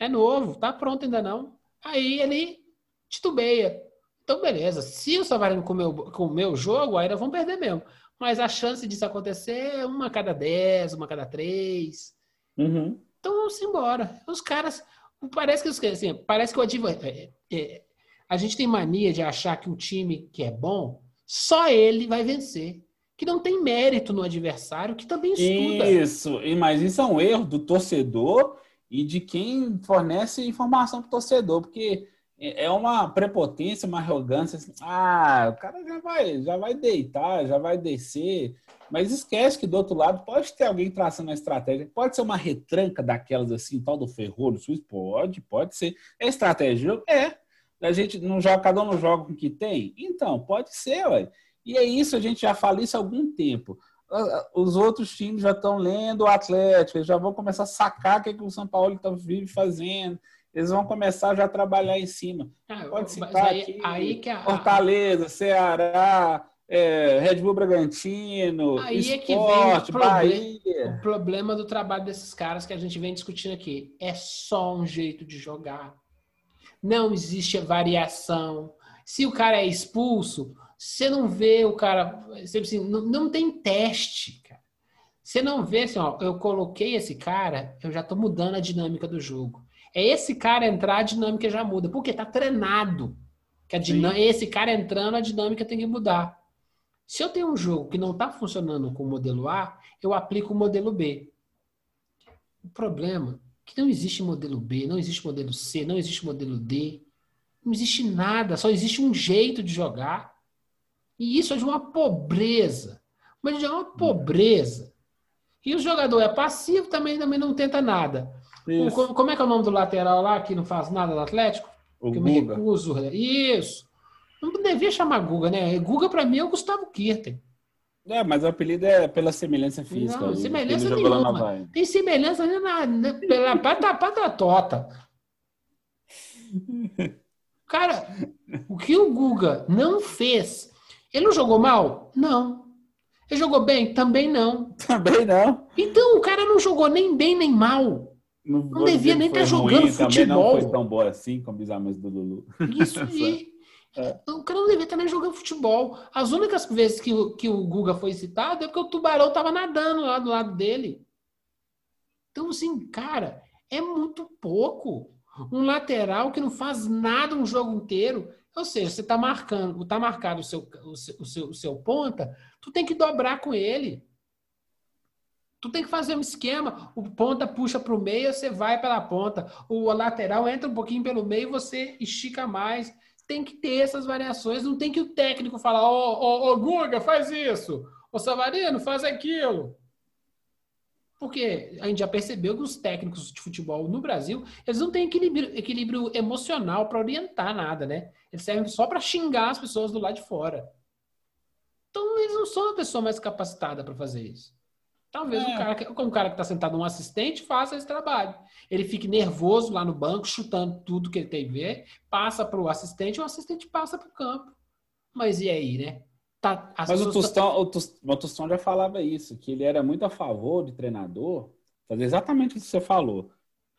É novo, tá pronto ainda não. Aí ele titubeia. Então, beleza. Se o Savarino comer, comer o jogo, aí nós vamos perder mesmo. Mas a chance disso acontecer é uma a cada dez, uma a cada três. Uhum. Então vamos embora. Os caras. Parece que, os- assim, parece que o adver- é, é, a gente tem mania de achar que o time que é bom, só ele vai vencer. Que não tem mérito no adversário, que também estuda. Isso, mas isso é um erro do torcedor e de quem fornece informação para o torcedor, porque é é uma prepotência, uma arrogância. assim, ah, o cara já vai, já vai deitar, já vai descer, mas esquece que do outro lado pode ter alguém traçando a estratégia, pode ser uma retranca daquelas assim, tal do ferrolho suíço, pode, pode ser. É estratégia? É. A gente não joga, cada um não joga com o que tem? Então, pode ser, ué. E é isso, a gente já fala isso há algum tempo os outros times já estão lendo o Atlético, eles já vão começar a sacar o que, que o São Paulo está vive fazendo. Eles vão começar já a trabalhar em cima. Ah, Pode citar aí, aqui aí que a, Fortaleza, Ceará, é, Red Bull Bragantino, Aí é que vem o. Bahia. o problema do trabalho desses caras que a gente vem discutindo aqui é só um jeito de jogar. Não existe variação. Se o cara é expulso, você não vê o cara. você, assim, não, não tem teste, cara. Você não vê assim, ó, eu coloquei esse cara, eu já tô mudando a dinâmica do jogo. É esse cara entrar, a dinâmica já muda. Porque tá treinado. Que a dinâmica, esse cara entrando, a dinâmica tem que mudar. Se eu tenho um jogo que não está funcionando com o modelo A, eu aplico o modelo B. O problema é que não existe modelo B, não existe modelo C, não existe modelo D. Não existe nada, só existe um jeito de jogar. E isso é de uma pobreza. Mas de uma pobreza. E o jogador é passivo, também, também não tenta nada. Como, como é que é o nome do lateral lá que não faz nada no Atlético? O que eu me Guga. recuso. Isso. Não devia chamar Guga, né? Guga, pra mim, é o Gustavo Kirten. É, mas o apelido é pela semelhança física. Não, semelhança nenhuma. Tem semelhança na, na, pela pata, pata tota. Cara, o que o Guga não fez, ele não jogou mal? Não. Ele jogou bem? Também não. Também não. Então o cara não jogou nem bem nem mal. Não, Não devia nem foi tá ruim, jogando Também não futebol. foi tão boa assim como os amigos do Lulu. Isso aí. É. O cara não devia estar nem jogando futebol. As únicas vezes que, o- que o Guga foi citado é porque o Tubarão tava nadando lá do lado dele. Então, assim, cara, é muito pouco. Um lateral que não faz nada um jogo inteiro. Ou seja, você tá marcando, tá marcado o seu, o seu, o seu, o seu ponta, tu tem que dobrar com ele. Tu tem que fazer um esquema. O ponta puxa para o meio, você vai pela ponta. O lateral entra um pouquinho pelo meio, você estica mais. Tem que ter essas variações. Não tem que o técnico falar: Ô, ô, ô, Guga, faz isso. Ô, Savarino, faz aquilo. Porque a gente já percebeu que os técnicos de futebol no Brasil, eles não têm equilíbrio, equilíbrio emocional para orientar nada, né? Eles servem só para xingar as pessoas do lado de fora. Então, eles não são a pessoa mais capacitada para fazer isso. Talvez É. o cara, que- um cara que está sentado um assistente faça esse trabalho. Ele fique nervoso lá no banco, chutando tudo que ele tem a ver, passa para o assistente, o assistente passa para o campo. Mas e aí, né? Tá, as Mas o pessoas Tostão, o Tus- o Tostão já falava isso, que ele era muito a favor de treinador fazer exatamente o que você falou.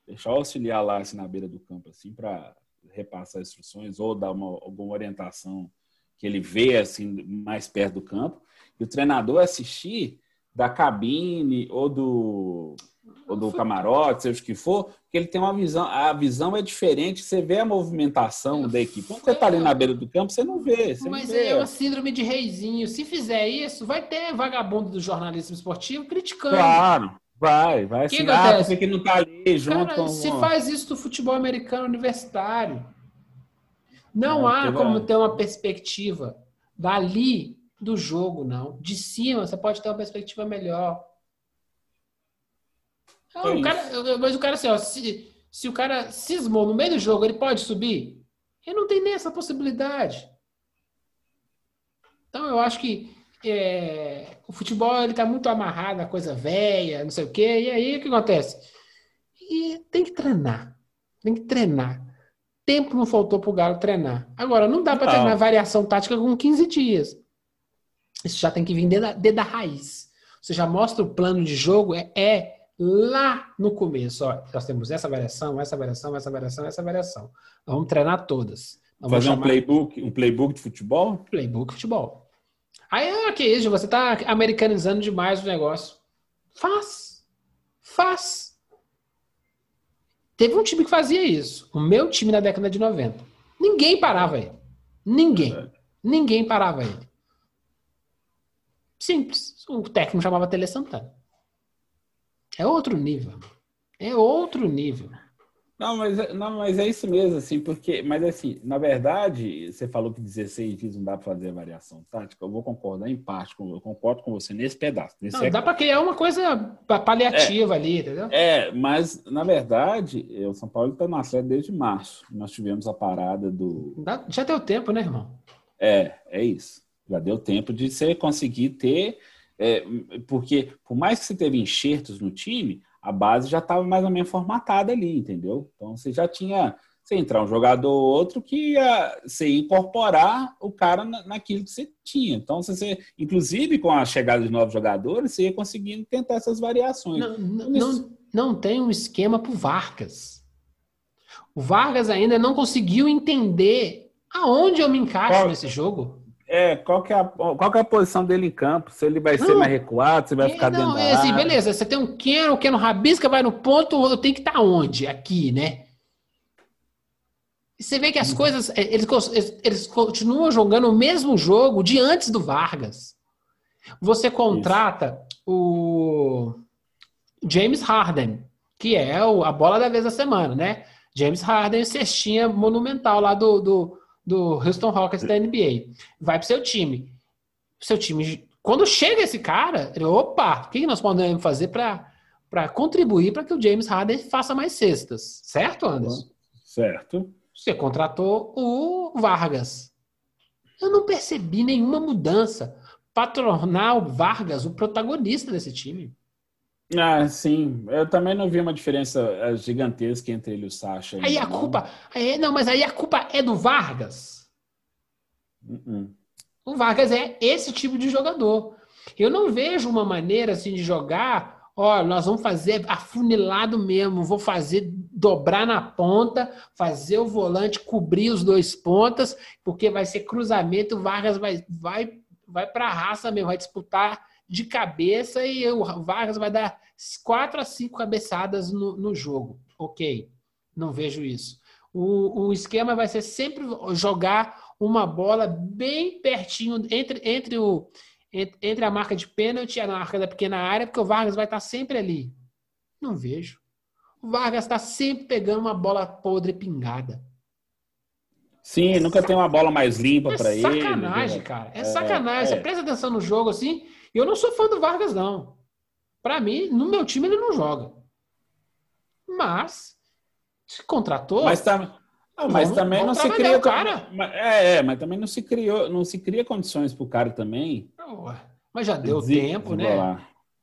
Deixar o auxiliar lá assim, na beira do campo, assim, para repassar instruções ou dar uma, alguma orientação que ele vê assim mais perto do campo. E o treinador assistir da cabine ou do, ou do camarote, seja o que for, porque ele tem uma visão, a visão é diferente, você vê a movimentação da equipe. Quando você está ali na beira do campo, você não vê. Você Mas não vê. é uma síndrome de reizinho. Se fizer isso, vai ter vagabundo do jornalismo esportivo criticando. Claro, vai, vai que assim, ah, porque que não tá ali junto Cara, com... se faz isso do futebol americano universitário. Não Não, há como a- ter uma perspectiva dali do jogo, não. De cima, você pode ter uma perspectiva melhor. Não, É o cara, mas o cara, assim, ó, se, se o cara cismou no meio do jogo, ele pode subir? Ele não tem nem essa possibilidade. Então, eu acho que é, o futebol ele tá muito amarrado a coisa velha, não sei o quê. E aí, o que acontece? E tem que treinar. Tem que treinar. Tempo não faltou pro Galo treinar. Agora, não dá para treinar variação tática com 15 dias. Isso já tem que vir desde a, desde a raiz. Você já mostra o plano de jogo, é, é lá no começo. Ó, nós temos essa variação, essa variação, essa variação, essa variação. Nós vamos treinar todas. Nós Fazer um chamar- playbook, um playbook de futebol? Playbook futebol. Aí, ah, que isso, você tá americanizando demais o negócio. Faz. Faz. Teve um time que fazia isso. O meu time na década de 90. Ninguém parava ele. Ninguém. Verdade. Ninguém parava ele. Simples. O técnico chamava Tele Santana. É outro nível. É outro nível. Não, mas, é- não, mas é isso mesmo, assim, porque, mas assim, na verdade, você falou que 16 dias não dá para fazer variação tática, eu vou concordar em parte, com, eu concordo com você nesse pedaço. Nesse Não, dá para criar uma coisa pa- paliativa ali, entendeu? É, mas na verdade, eh, o São Paulo está na série desde março. Nós tivemos a parada do. Já deu tempo, né, irmão? É, é isso. Já deu tempo de você conseguir ter. É, porque, por mais que você teve enxertos no time, a base já estava mais ou menos formatada ali, entendeu? Então você já tinha. Você entrar um jogador ou outro que ia, você ia incorporar o cara na- naquilo que você tinha. Então, você, inclusive com a chegada de novos jogadores, você ia conseguindo tentar essas variações. Não, não, não, não tem um esquema pro Vargas. O Vargas ainda não conseguiu entender aonde eu me encaixo Qual- nesse jogo. É, qual que é, a, qual que é a posição dele em campo? Se ele vai ser Não. mais recuado, se vai É, ficar dentro não, da é assim, beleza, você tem um Keno, o Keno rabisca, vai no ponto, eu tenho que estar onde? Aqui, né? E você vê que as coisas, é, eles, eles- continuam jogando o mesmo jogo de antes do Vargas. Você contrata o James Harden, que é o- a bola da vez da semana, né? James Harden, cestinha monumental lá do, do, do Houston Rockets da NBA. Vai pro seu time. Seu time, quando chega esse cara, ele, opa, o que nós podemos fazer para contribuir para que o James Harden faça mais cestas? Certo, Anderson? Certo. Você contratou o Vargas. Eu não percebi nenhuma mudança. para tornar o Vargas o protagonista desse time. Ah, sim. Eu também não vi uma diferença eh, gigantesca entre ele e o Sacha. Aí a não. culpa. aí- não, mas aí a culpa é do Vargas. Uh-uh. O Vargas é esse tipo de jogador. Eu não vejo uma maneira assim de jogar. Ó, nós vamos fazer afunilado mesmo. Vou fazer dobrar na ponta, fazer o volante cobrir os dois pontas, porque vai ser cruzamento. O Vargas vai, vai, vai para a raça mesmo, vai disputar de cabeça e o Vargas vai dar quatro a cinco cabeçadas no, no jogo. Ok, não vejo isso. O, o esquema vai ser sempre jogar uma bola bem pertinho entre, entre, o, entre, a marca de pênalti e a marca da pequena área, porque o Vargas vai estar sempre ali. Não vejo. O Vargas está sempre pegando uma bola podre pingada. Sim, nunca tem uma bola mais limpa É para ele. sacanagem, né? cara. É, sacanagem. é. Você presta atenção no jogo assim. Eu não sou fã do Vargas, não. Pra mim, no meu time, ele não joga. Mas, se contratou. Mas, tá, não, mas Vamos- também não vamos se trabalhar cria. o cara. É, é, mas também não se criou, não se cria condições pro cara também. Mas já deu tempo, né?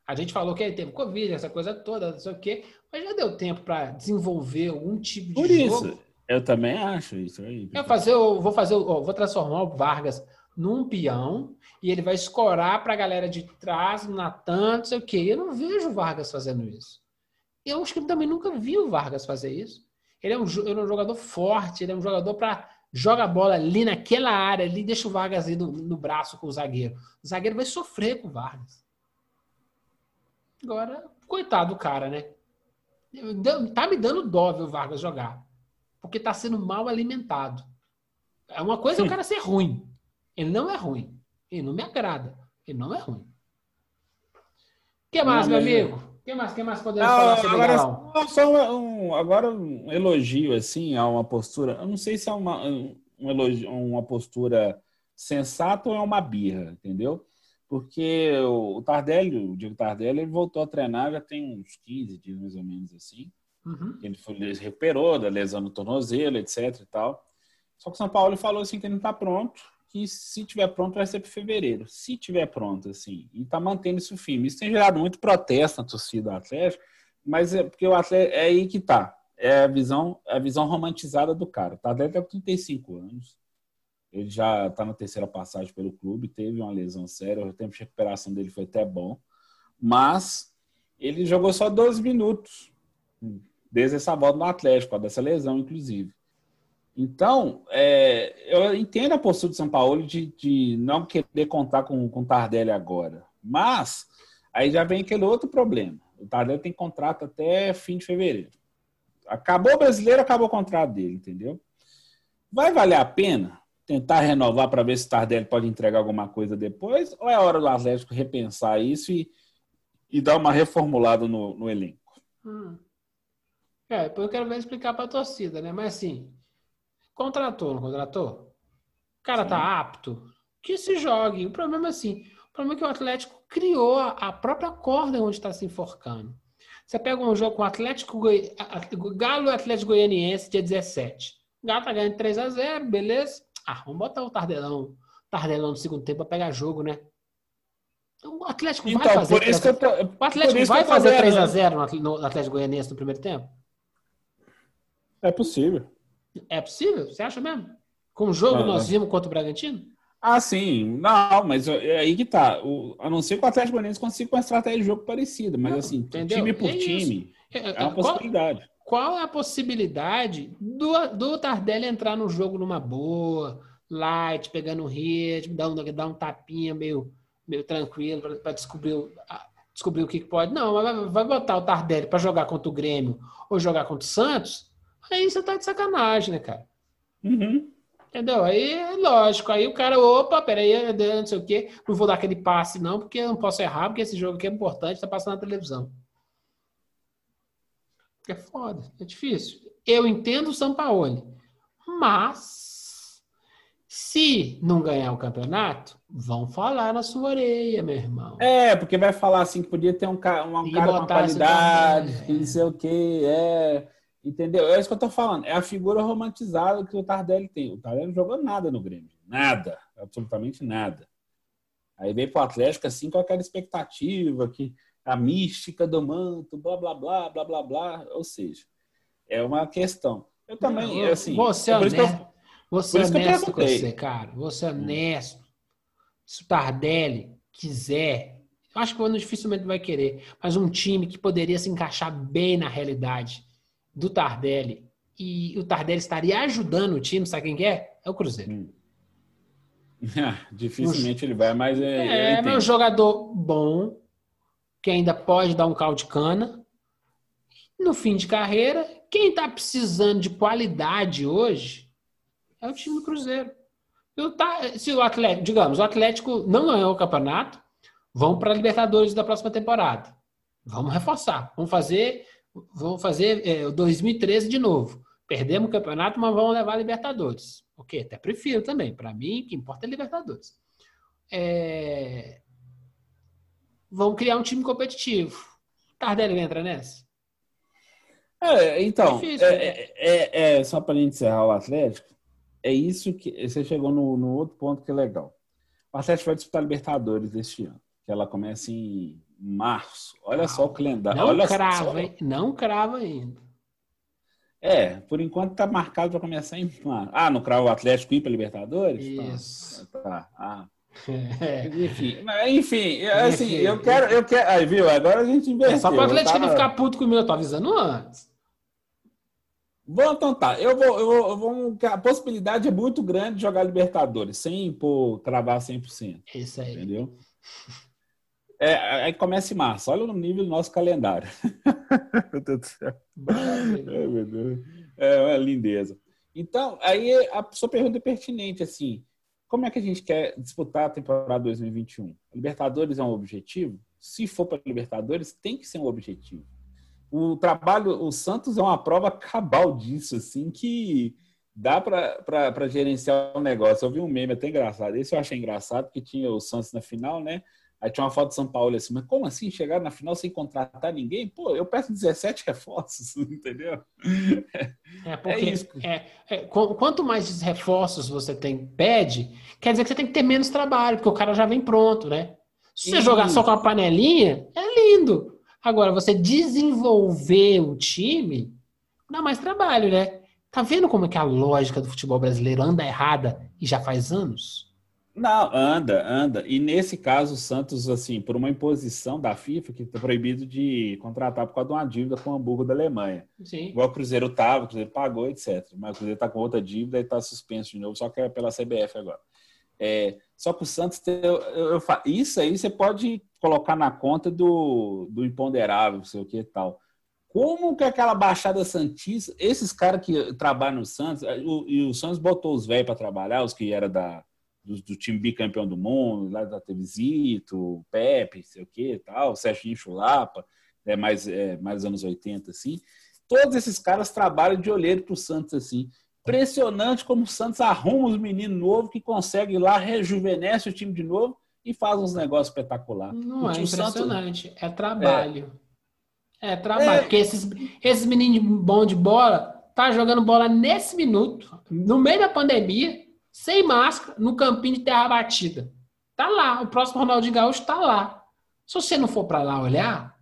A gente falou que ele teve Covid, essa coisa toda, não sei o quê. Mas já deu tempo para desenvolver algum tipo de Por jogo. isso, eu também acho isso aí. Eu fazer, o- vou fazer, ó, vou transformar o Vargas num peão e ele vai escorar para a galera de trás, no Natan, não sei o quê. Eu não vejo o Vargas fazendo isso. Eu acho que eu também nunca vi o Vargas fazer isso. Ele é um, ele é um jogador forte, ele é um jogador para joga a bola ali naquela área, ali deixa o Vargas ali no, no braço com o zagueiro. O zagueiro vai sofrer com o Vargas. Agora, coitado do cara, né? Tá me dando dó ver o Vargas jogar. Porque tá sendo mal alimentado. É uma coisa é o cara ser ruim. Ele não é ruim. Ele não me agrada. Ele não é ruim. O que mais, meu amigo? O que mais, que mais podemos Não, falar sobre agora, Galão? só um, agora um elogio assim a uma postura. Eu não sei se é uma, um elogio, uma postura sensata ou é uma birra, entendeu? Porque o o Tardelli, o Diego Tardelli, ele voltou a treinar já tem uns 15 dias mais ou menos assim. Uhum. Ele, foi, ele se recuperou da lesão no tornozelo, etc e tal. Só que o São Paulo falou assim que ele não está pronto, que se tiver pronto vai ser para fevereiro. Se tiver pronto, assim, e está mantendo isso firme. Isso tem gerado muito protesto na torcida do Atlético, mas é porque o Atlético é aí que tá. É a visão, é a visão romantizada do cara. Tardelli está com 35 anos. Ele já está na terceira passagem pelo clube, teve uma lesão séria, o tempo de recuperação dele foi até bom, mas ele jogou só 12 minutos desde essa volta no Atlético, dessa lesão, inclusive. Então, é, eu entendo a postura do São Paulo de, de não querer contar com, o Tardelli agora. Mas, aí já vem aquele outro problema. O Tardelli tem contrato até fim de fevereiro. Acabou o brasileiro, acabou o contrato dele, entendeu? Vai valer a pena tentar renovar para ver se o Tardelli pode entregar alguma coisa depois? Ou é hora do Atlético repensar isso e, e dar uma reformulada no, no elenco? Hum. É, depois eu quero ver explicar pra torcida, né? Mas assim, contratou, não contratou? O cara tá apto? Que se jogue. O problema é assim, o problema é que o Atlético criou a própria corda onde está se enforcando. Você pega um jogo com o Atlético Galo e Atlético Goianiense, dia 17. O Galo tá ganhando 3 a 0 beleza? Ah, vamos botar o Tardelão. Tardelão no segundo tempo para pegar jogo, né? Então, O Atlético vai Então, fazer. por isso que eu tô, O Atlético vai fazer vendo. 3 a 0 no Atl- no Atlético Goianiense no primeiro tempo? É possível. É possível? Você acha mesmo? Com o jogo Não, nós não. vimos contra o Bragantino? Ah, sim. Não, mas é aí que tá. O, a não ser que o Atlético Goianiense consiga uma estratégia de jogo parecida, mas Não, assim, entendeu? time por É time, É, é uma qual, possibilidade. qual é a possibilidade do, do Tardelli entrar no jogo numa boa, light, pegando um ritmo, dar um, dar um tapinha meio, meio tranquilo para descobrir, o- a- descobrir o que que pode? Não, mas vai, vai botar o Tardelli para jogar contra o Grêmio ou jogar contra o Santos? Aí você tá de sacanagem, né, cara? Uhum. Entendeu? Aí é lógico. Aí o cara, opa, peraí, não sei o quê. Não vou dar aquele passe, não, porque eu não posso errar, porque esse jogo aqui é importante, tá passando na televisão. É foda, é difícil. Eu entendo o Sampaoli, mas se não ganhar o campeonato, vão falar na sua orelha, meu irmão. É, porque vai falar assim que podia ter um, ca- um cara com qualidade, que não sei o quê, é. Entendeu? É isso que eu tô falando. É a figura romantizada que o Tardelli tem. O Tardelli não jogou nada no Grêmio. Nada. Absolutamente nada. Aí veio pro Atlético assim com aquela expectativa que a mística do manto, blá blá blá, blá blá blá, ou seja, é uma questão. Eu também, Não, assim, Você é é eu- honesto, você é eu honesto com. Hum. você, cara. Você é honesto. Se o Tardelli quiser, eu acho que o Ano dificilmente vai querer, mas um time que poderia se encaixar bem na realidade do Tardelli e o Tardelli estaria ajudando o time, sabe quem que é? É o Cruzeiro. dificilmente ele vai, mas é, É, mas um jogador bom, que ainda pode dar um caldo de cana. No fim de carreira, quem tá precisando de qualidade hoje é o time do Cruzeiro. Eu tá, se o Atlético, digamos, o Atlético não ganhou o campeonato, vão para a Libertadores da próxima temporada. Vamos reforçar. Vamos fazer, vamos fazer é, o 2013 de novo. Perdemos o campeonato, mas vamos levar a Libertadores. Ok, até prefiro também. Para mim, o que importa é Libertadores. É... Vão criar um time competitivo. Tardelli entra nessa? É, então, Difícil, é, né? é- é- é, só para gente encerrar o Atlético, é isso que você chegou no, no outro ponto que é legal. O Atlético vai disputar Libertadores este ano, que ela começa em março. Olha só o calendário. Não Olha crava, só. hein? Não crava ainda. É, por enquanto tá marcado para começar em março. Ah, no cravo o Atlético ir para Libertadores? Isso. Tá. tá. Ah. É. Enfim, enfim, assim, eu quero, eu quero. Aí, viu? Agora a gente inverteu. É só para o Atlético tava- não ficar puto comigo, eu tô avisando antes. Bom, então tá. Eu vou, eu vou, eu vou- A possibilidade é muito grande de jogar Libertadores, sem pô, cravar 100%. É Isso aí. Entendeu? É, aí começa em março. Olha o nível do nosso calendário. Meu Deus do céu. Ai, meu Deus. É uma lindeza. Então, aí a sua pergunta é pertinente, assim. Como é que a gente quer disputar a temporada 2021? Libertadores é um objetivo? Se for para Libertadores, tem que ser um objetivo. O trabalho, o Santos é uma prova cabal disso, assim, que dá para gerenciar o negócio. Eu vi um meme até engraçado. Esse eu achei engraçado, porque tinha o Santos na final, né? Aí tinha uma foto de São Paulo assim, mas como assim chegar na final sem contratar ninguém? Pô, eu peço 17 reforços, entendeu? É porque É isso. é, é, qu- quanto mais reforços você tem, pede, quer dizer que você tem que ter menos trabalho, porque o cara já vem pronto, né? Se você Isso. jogar só com a panelinha, é lindo. Agora, você desenvolver o time, dá mais trabalho, né? Tá vendo como é que a lógica do futebol brasileiro anda errada e já faz anos? Não, anda, anda. E nesse caso, o Santos, assim, por uma imposição da FIFA, que está proibido de contratar por causa de uma dívida com o Hamburgo da Alemanha. Sim. Igual o Cruzeiro estava, o Cruzeiro pagou, etc. Mas o Cruzeiro está com outra dívida e está suspenso de novo, só que é pela CBF agora. É, só que o Santos, eu, eu, eu isso aí você pode colocar na conta do, do imponderável, não sei o que e tal. Como que aquela Baixada Santista, esses caras que trabalham no Santos, o- e o Santos botou os velhos para trabalhar, os que eram da, do, do time bicampeão do mundo, lá da Tevisito, Pepe, sei o que tal, Serginho Chulapa, é mais, é, mais anos 80, assim. Todos esses caras trabalham de olheiro pro Santos, assim. Impressionante como o Santos arruma os meninos novos que consegue ir lá, rejuvenesce o time de novo e faz uns negócios espetaculares. Não O é time Santos- impressionante, é trabalho. É, trabalho, porque esses, esses meninos bons de bola tá jogando bola nesse minuto, no meio da pandemia, sem máscara, no campinho de terra batida. Tá lá, o próximo Ronaldinho Gaúcho tá lá. Se você não for para lá olhar,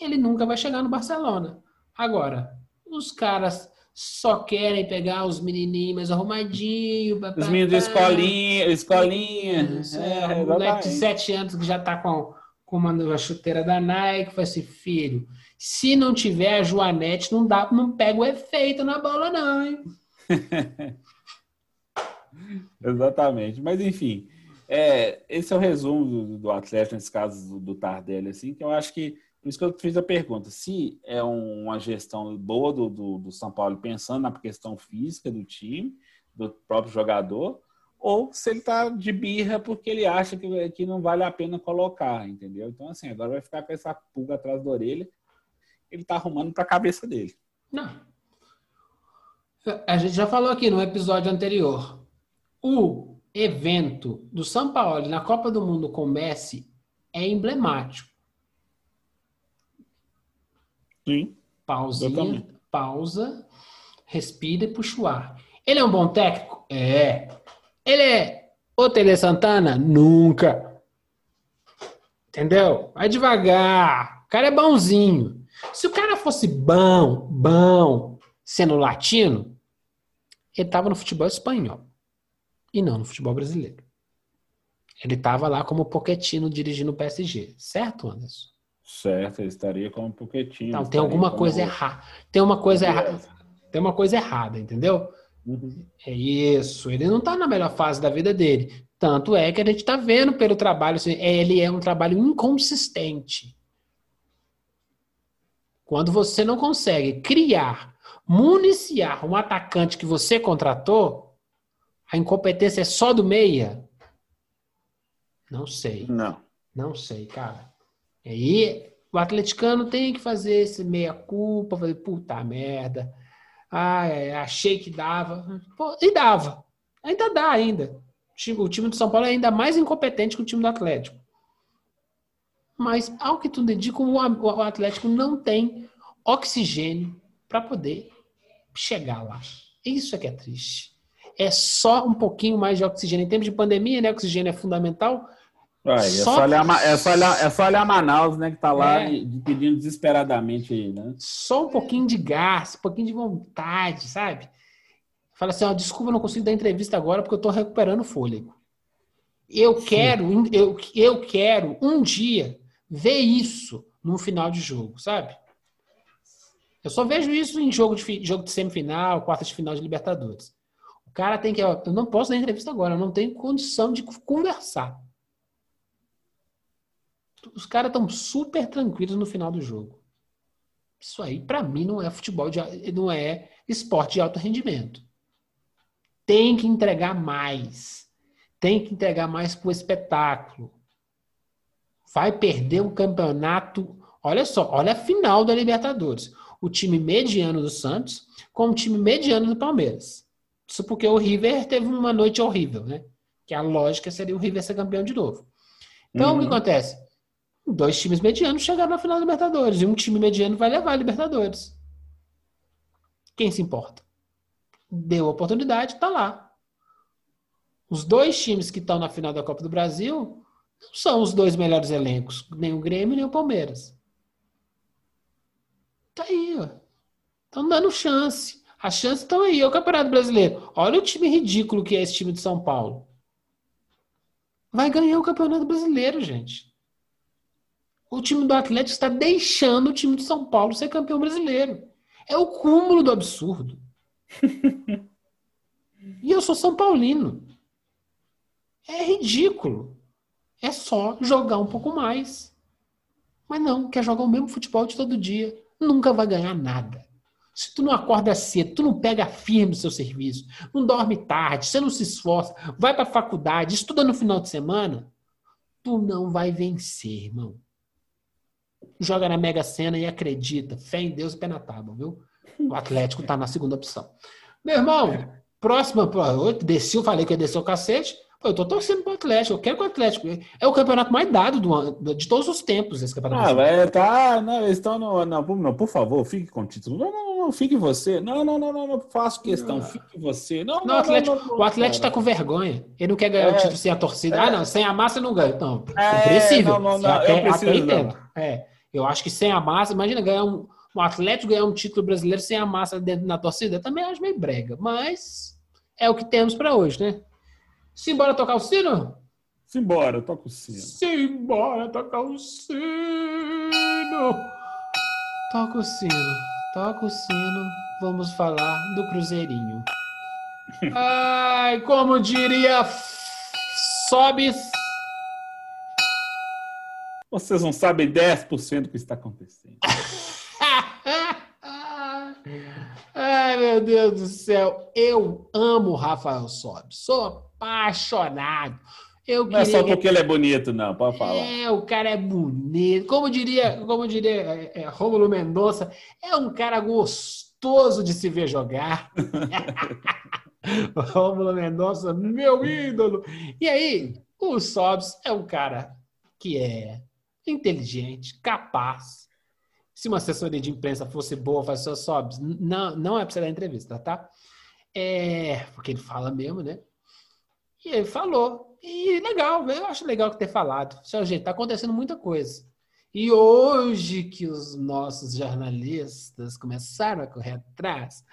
ele nunca vai chegar no Barcelona. Agora, os caras só querem pegar os menininhos mais arrumadinhos. Os meninos da escolinha, escolinha. Isso, É, é, o moleque de exatamente. 7 anos que já tá com, com uma, chuteira da Nike, fala assim, filho, se não tiver a Joanete, não dá, não pega o efeito na bola, não, hein? Exatamente. Mas, enfim, é, esse é o resumo do, do Atlético, nesse caso do, do Tardelli, assim, que eu acho que, por isso que eu fiz a pergunta, se é um- uma gestão boa do, do, do São Paulo, pensando na questão física do time, do próprio jogador, ou se ele tá de birra porque ele acha que, que não vale a pena colocar, entendeu? Então, assim, agora vai ficar com essa pulga atrás da orelha, ele tá arrumando para a cabeça dele. Não. A gente já falou aqui no episódio anterior. O evento do São Paulo na Copa do Mundo com o Messi é emblemático. Sim. Pausinha, pausa, respira e puxa o ar. Ele é um bom técnico? É. Ele é Ô, Tele Santana, nunca. Entendeu? Vai devagar. O cara é bonzinho. Se o cara fosse bom, bom, sendo latino, ele tava no futebol espanhol. E não no futebol brasileiro. Ele tava lá como Pochettino dirigindo o PSG. Certo, Anderson? Certo, ele estaria como Pochettino. Então, tem alguma coisa errada. Tem uma coisa errada. Tem uma coisa errada, entendeu? Uhum. É isso. Ele não tá na melhor fase da vida dele. Tanto é que a gente tá vendo pelo trabalho. assim, é, Ele é um trabalho inconsistente. Quando você não consegue criar, municiar um atacante que você contratou, a incompetência é só do meia? Não sei. Não. Não sei, cara. E aí, o atleticano tem que fazer esse meia-culpa, fazer puta merda. Ah, achei que dava. Pô, e dava. Ainda dá, ainda. O time- do São Paulo é ainda mais incompetente que o time do Atlético. Mas, ao que tudo indica, o Atlético não tem oxigênio para poder chegar lá. Isso é que é triste. É só um pouquinho mais de oxigênio. Em tempos de pandemia, né? Oxigênio é fundamental. Ué, é, Só- só olhar, é, só olhar, é só olhar Manaus, né? Que tá lá É. pedindo desesperadamente aí, né? só um pouquinho de gás, um pouquinho de vontade, sabe? Fala assim, ó, desculpa, não consigo dar entrevista agora porque eu tô recuperando o fôlego. Eu quero, eu, eu quero um dia ver isso num final de jogo, sabe? Eu só vejo isso em jogo de, jogo de semifinal, quarta de final de Libertadores. Cara tem que. ó, Eu não posso dar entrevista agora, eu não tenho condição de conversar. Os caras estão super tranquilos no final do jogo. Isso aí, pra mim, não é futebol, de, não é esporte de alto rendimento. Tem que entregar mais. Tem que entregar mais pro espetáculo. Vai perder um campeonato. Olha só, olha a final da Libertadores. O time mediano do Santos com o time mediano do Palmeiras. Isso porque o River teve uma noite horrível, né? Que a lógica seria o River ser campeão de novo. Então, o que Uhum. acontece? Dois times medianos chegaram na final da Libertadores e um time mediano vai levar a Libertadores. Quem se importa? Deu a oportunidade, tá lá. Os dois times que estão na final da Copa do Brasil não são os dois melhores elencos, nem o Grêmio nem o Palmeiras. Tá aí, ó. Estão dando chance. As chances estão aí. É o Campeonato Brasileiro. Olha o time ridículo que é esse time de São Paulo. Vai ganhar o Campeonato Brasileiro, gente. O time do Atlético está deixando o time de São Paulo ser campeão brasileiro. É o cúmulo do absurdo. e eu sou São Paulino. É ridículo. É só jogar um pouco mais. Mas não, quer jogar o mesmo futebol de todo dia. Nunca vai ganhar nada. Se tu não acorda cedo, tu não pega firme o seu serviço, não dorme tarde, você não se esforça, vai pra faculdade, estuda no final de semana, tu não vai vencer, irmão. Joga na Mega Sena e acredita. Fé em Deus e pé na tábua, viu? O Atlético tá na segunda opção. Meu irmão, próxima. Eu desci, eu falei que ia descer o cacete. Eu tô torcendo pro Atlético. Eu quero que o Atlético. É o campeonato mais dado do de todos os tempos, esse campeonato. Ah, vai, tá. Não, eles estão no. Não, por- não, por favor, fique com o título. Não, não, não, não, fique você. Não, não, não, não, não faço questão. Fique você. Não, Não, o Atlético, não, não, o Atlético tá cara. com vergonha. Ele não quer ganhar o É. título sem a torcida. Ah, não, sem a massa não ganha. Não, É, compreensível. não, não, não, até, eu preciso, até não. entendo. É, eu acho que sem a massa, imagina ganhar um, um Atlético ganhar um título brasileiro sem a massa dentro da torcida, eu também acho meio brega. Mas é o que temos pra hoje, né? Simbora tocar o sino? Simbora, toca o sino. Simbora tocar o sino. Toca o sino, toca o sino. Vamos falar do Cruzeirinho. Ai, como diria Sobes. Vocês não sabem 10% do que está acontecendo. Ai, meu Deus do céu. Eu amo o Rafael Sobes. Sou apaixonado. Eu Não é queria só que- porque ele é bonito, não, pode falar. É, o cara é bonito. Como diria, como diria é, é, Rômulo Mendonça, é um cara gostoso de se ver jogar. Rômulo Mendonça, meu ídolo. E aí, o Sobs é um cara que é inteligente, capaz. Se uma assessoria de imprensa fosse boa, faz seu Sobs, não, não é para você dar entrevista, tá? É, porque ele fala mesmo, né? E ele falou. E legal, eu acho legal ter falado. Seu jeito, tá acontecendo muita coisa. E hoje que os nossos jornalistas começaram a correr atrás,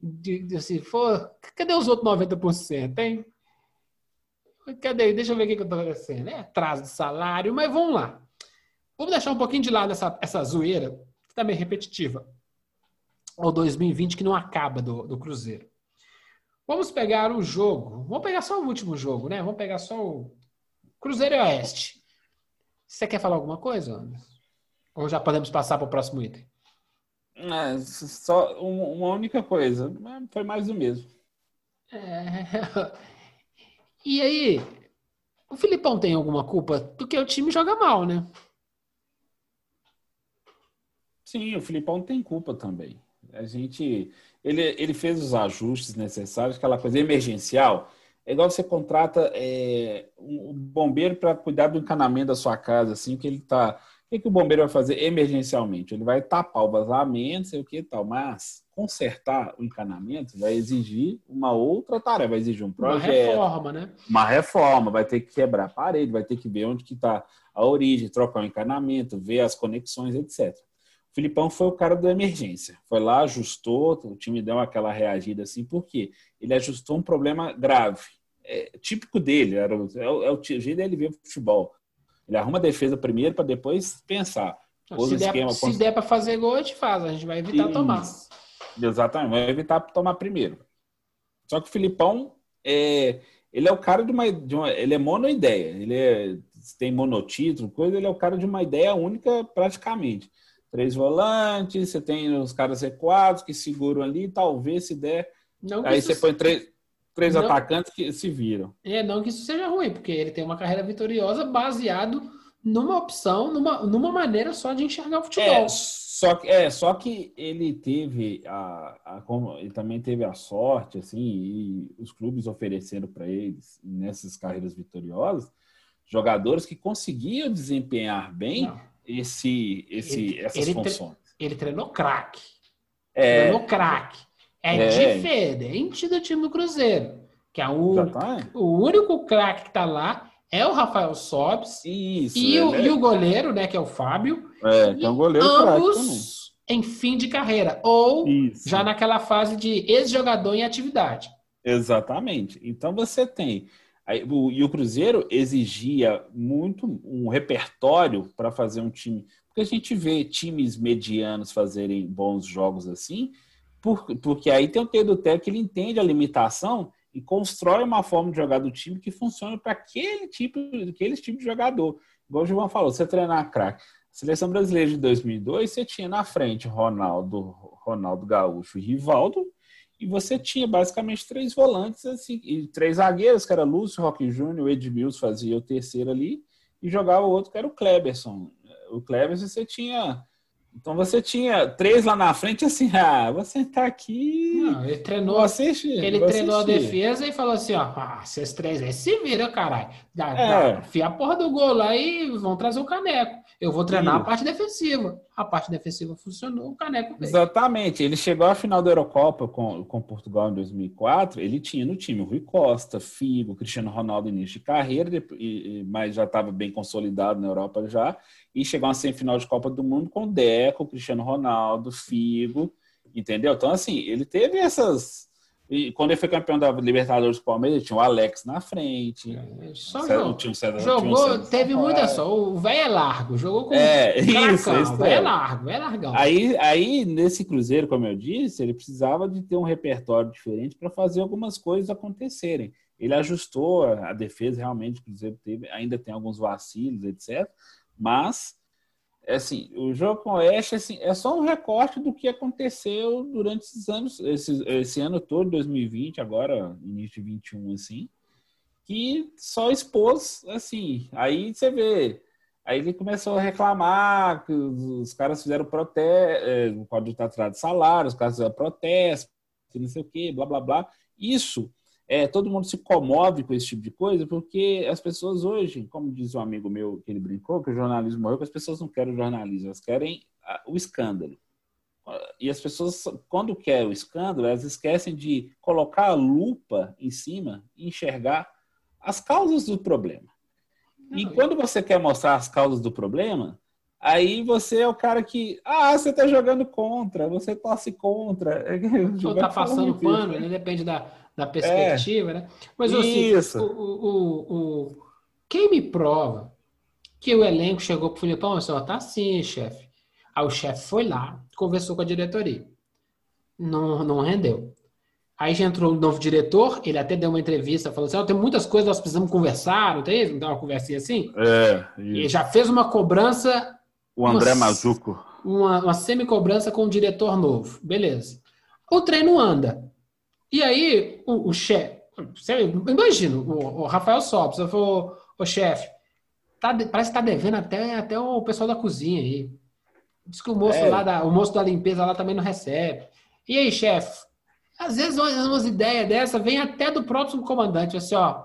de, de se for, cadê os outros 90%, hein? Cadê? Deixa eu ver o que, eu tô acontecendo. É atraso de salário, mas vamos lá. Vamos deixar um pouquinho de lado essa, essa zoeira, que tá meio repetitiva. O 2020 que não acaba do, do Cruzeiro. Vamos pegar o jogo. Vamos pegar só o último jogo, né? Vamos pegar só o Cruzeiro e Oeste. Você quer falar alguma coisa, Anderson? Ou já podemos passar para o próximo item? É, só um- uma única coisa. Foi mais do mesmo. É. E aí, o Filipão tem alguma culpa? Porque o time joga mal, né? Sim, o Filipão tem culpa também. A gente, ele, ele fez os ajustes necessários, aquela coisa emergencial. É igual você contrata é, um bombeiro para cuidar do encanamento da sua casa, assim, que ele tá. O que, que o bombeiro vai fazer emergencialmente? Ele vai tapar o vazamento, sei o que e tal, mas consertar o encanamento vai exigir uma outra tarefa, vai exigir um Uma projeto, reforma, né? uma reforma, vai ter que quebrar a parede, vai ter que ver onde que está a origem, trocar o encanamento, ver as conexões, etc. O Filipão foi o cara da emergência. Foi lá, ajustou, o time deu aquela reagida assim, por quê? Ele ajustou um problema grave. É, típico dele, era o, é, o, é o jeito dele ver o futebol. Ele arruma a defesa primeiro para depois pensar. Se der, esquema, se der para fazer gol, a gente faz. A gente vai evitar Isso. tomar. Exatamente, vai evitar tomar primeiro. Só que o Filipão, é, ele é o cara de uma, de uma- Ele é monoideia. Ele é, tem monotítulo, coisa, ele é o cara de uma ideia única praticamente. Três volantes, você tem os caras recuados que seguram ali, talvez se der. Não Aí você põe três, três Não. atacantes que se viram. É, não que isso seja ruim, porque ele tem uma carreira vitoriosa baseado numa opção, numa, numa maneira só de enxergar o futebol. É, só que, é, só que ele teve a, a- como ele também teve a sorte, assim, e os clubes ofereceram para eles nessas carreiras vitoriosas jogadores que conseguiam desempenhar bem Não, esse, esse, Ele- essas ele funções. ele treinou craque. É, Treinou craque. É, É. diferente do time do Cruzeiro, que é o, exatamente. o único craque que tá lá é o Rafael Sobes Isso. e, o, ele e o goleiro, né, que é o Fábio, é, é, tem um goleiro ambos em fim de carreira ou Isso. já naquela fase de ex-jogador em atividade. Exatamente. Então você tem. E o Cruzeiro exigia muito um repertório para fazer um time. Porque a gente vê times medianos fazerem bons jogos assim, por- porque aí tem o Pedro Té que ele entende a limitação e constrói uma forma de jogar do time que funciona para aquele tipo, aquele tipo de jogador. Igual o Gilvan falou, você treinar craque. Seleção brasileira de 2002, você tinha na frente Ronaldo, Ronaldo Gaúcho e Rivaldo, e você tinha basicamente três volantes assim, e três zagueiros, que era Lúcio, Roque Júnior, Edmilson fazia o terceiro ali, e jogava o outro que era o Kleberson. O Kleberson você tinha. Então você tinha três lá na frente, assim, ah, você tá aqui. Não, ele treinou, vou assistir, ele vou treinou a defesa e falou assim, ó, ah, vocês três aí se vira, caralho. Dá, É. dá, enfia a porra do gol lá e vão trazer o caneco. Eu vou treinar Isso. a parte defensiva. A parte defensiva funcionou, o caneco veio. Exatamente. Ele chegou à final da Eurocopa com, com Portugal em 2004. Ele tinha no time o Rui Costa, Figo, Cristiano Ronaldo início de carreira, e- mas já estava bem consolidado na Europa já. E chegou uma semifinal de Copa do Mundo com Deco, Cristiano Ronaldo, Figo, entendeu? Então, assim, ele teve essas. E quando ele foi campeão da Libertadores do Palmeiras, tinha o Alex na frente. Só César- jogou. tinha o César- tinha o Jogou, teve muita só. O velho é largo, jogou com É, o isso, Cracão, isso o velho é é. largo, é largão. Aí, aí, nesse Cruzeiro, como eu disse, ele precisava de ter um repertório diferente para fazer algumas coisas acontecerem. Ele ajustou a, a defesa, realmente, o Cruzeiro teve, ainda tem alguns vacilos, etc. Mas, é assim, o jogo com o Oeste assim, é só um recorte do que aconteceu durante esses anos, esse, esse ano todo, 2020, agora, início de 21, assim, que só expôs, assim, aí você vê Aí ele começou a reclamar que os, os caras fizeram protesto, é, o código está atrás de salário, os caras fizeram protesto, não sei o quê, blá blá blá. Isso, é, todo mundo se comove com esse tipo de coisa, porque as pessoas hoje, como diz um amigo meu que ele brincou, que o jornalismo morreu, que as pessoas não querem o jornalismo, elas querem o escândalo. E as pessoas, quando querem o escândalo, elas esquecem de colocar a lupa em cima e enxergar as causas do problema. E quando você quer mostrar as causas do problema, aí você é o cara que, ah, você tá jogando contra, você torce contra. Ou tá passando pano, né? depende da, da perspectiva, né? Mas assim, o, o, o, o- quem me prova que o elenco chegou pro Filipão, assim, ó, tá assim, chefe. Aí o chefe foi lá, conversou com a diretoria. Não, não rendeu. Aí já entrou um novo diretor, ele até deu uma entrevista, falou assim, ó, tem muitas coisas nós precisamos conversar, não tem isso? Não tem uma conversinha assim? É, E já fez uma cobrança o André Nossa. Mazuco. uma, uma semi-cobrança com o diretor novo. Beleza. O treino anda. E aí, o, o chefe. você Imagina, o, o Rafael Sobres, eu falou, o chefe, tá parece que tá devendo até, até o pessoal da cozinha aí. Diz que o moço É. lá da, o moço da limpeza lá também não recebe. E aí, chefe? Às vezes umas, ideias dessa vem até do próprio comandante, assim, ó.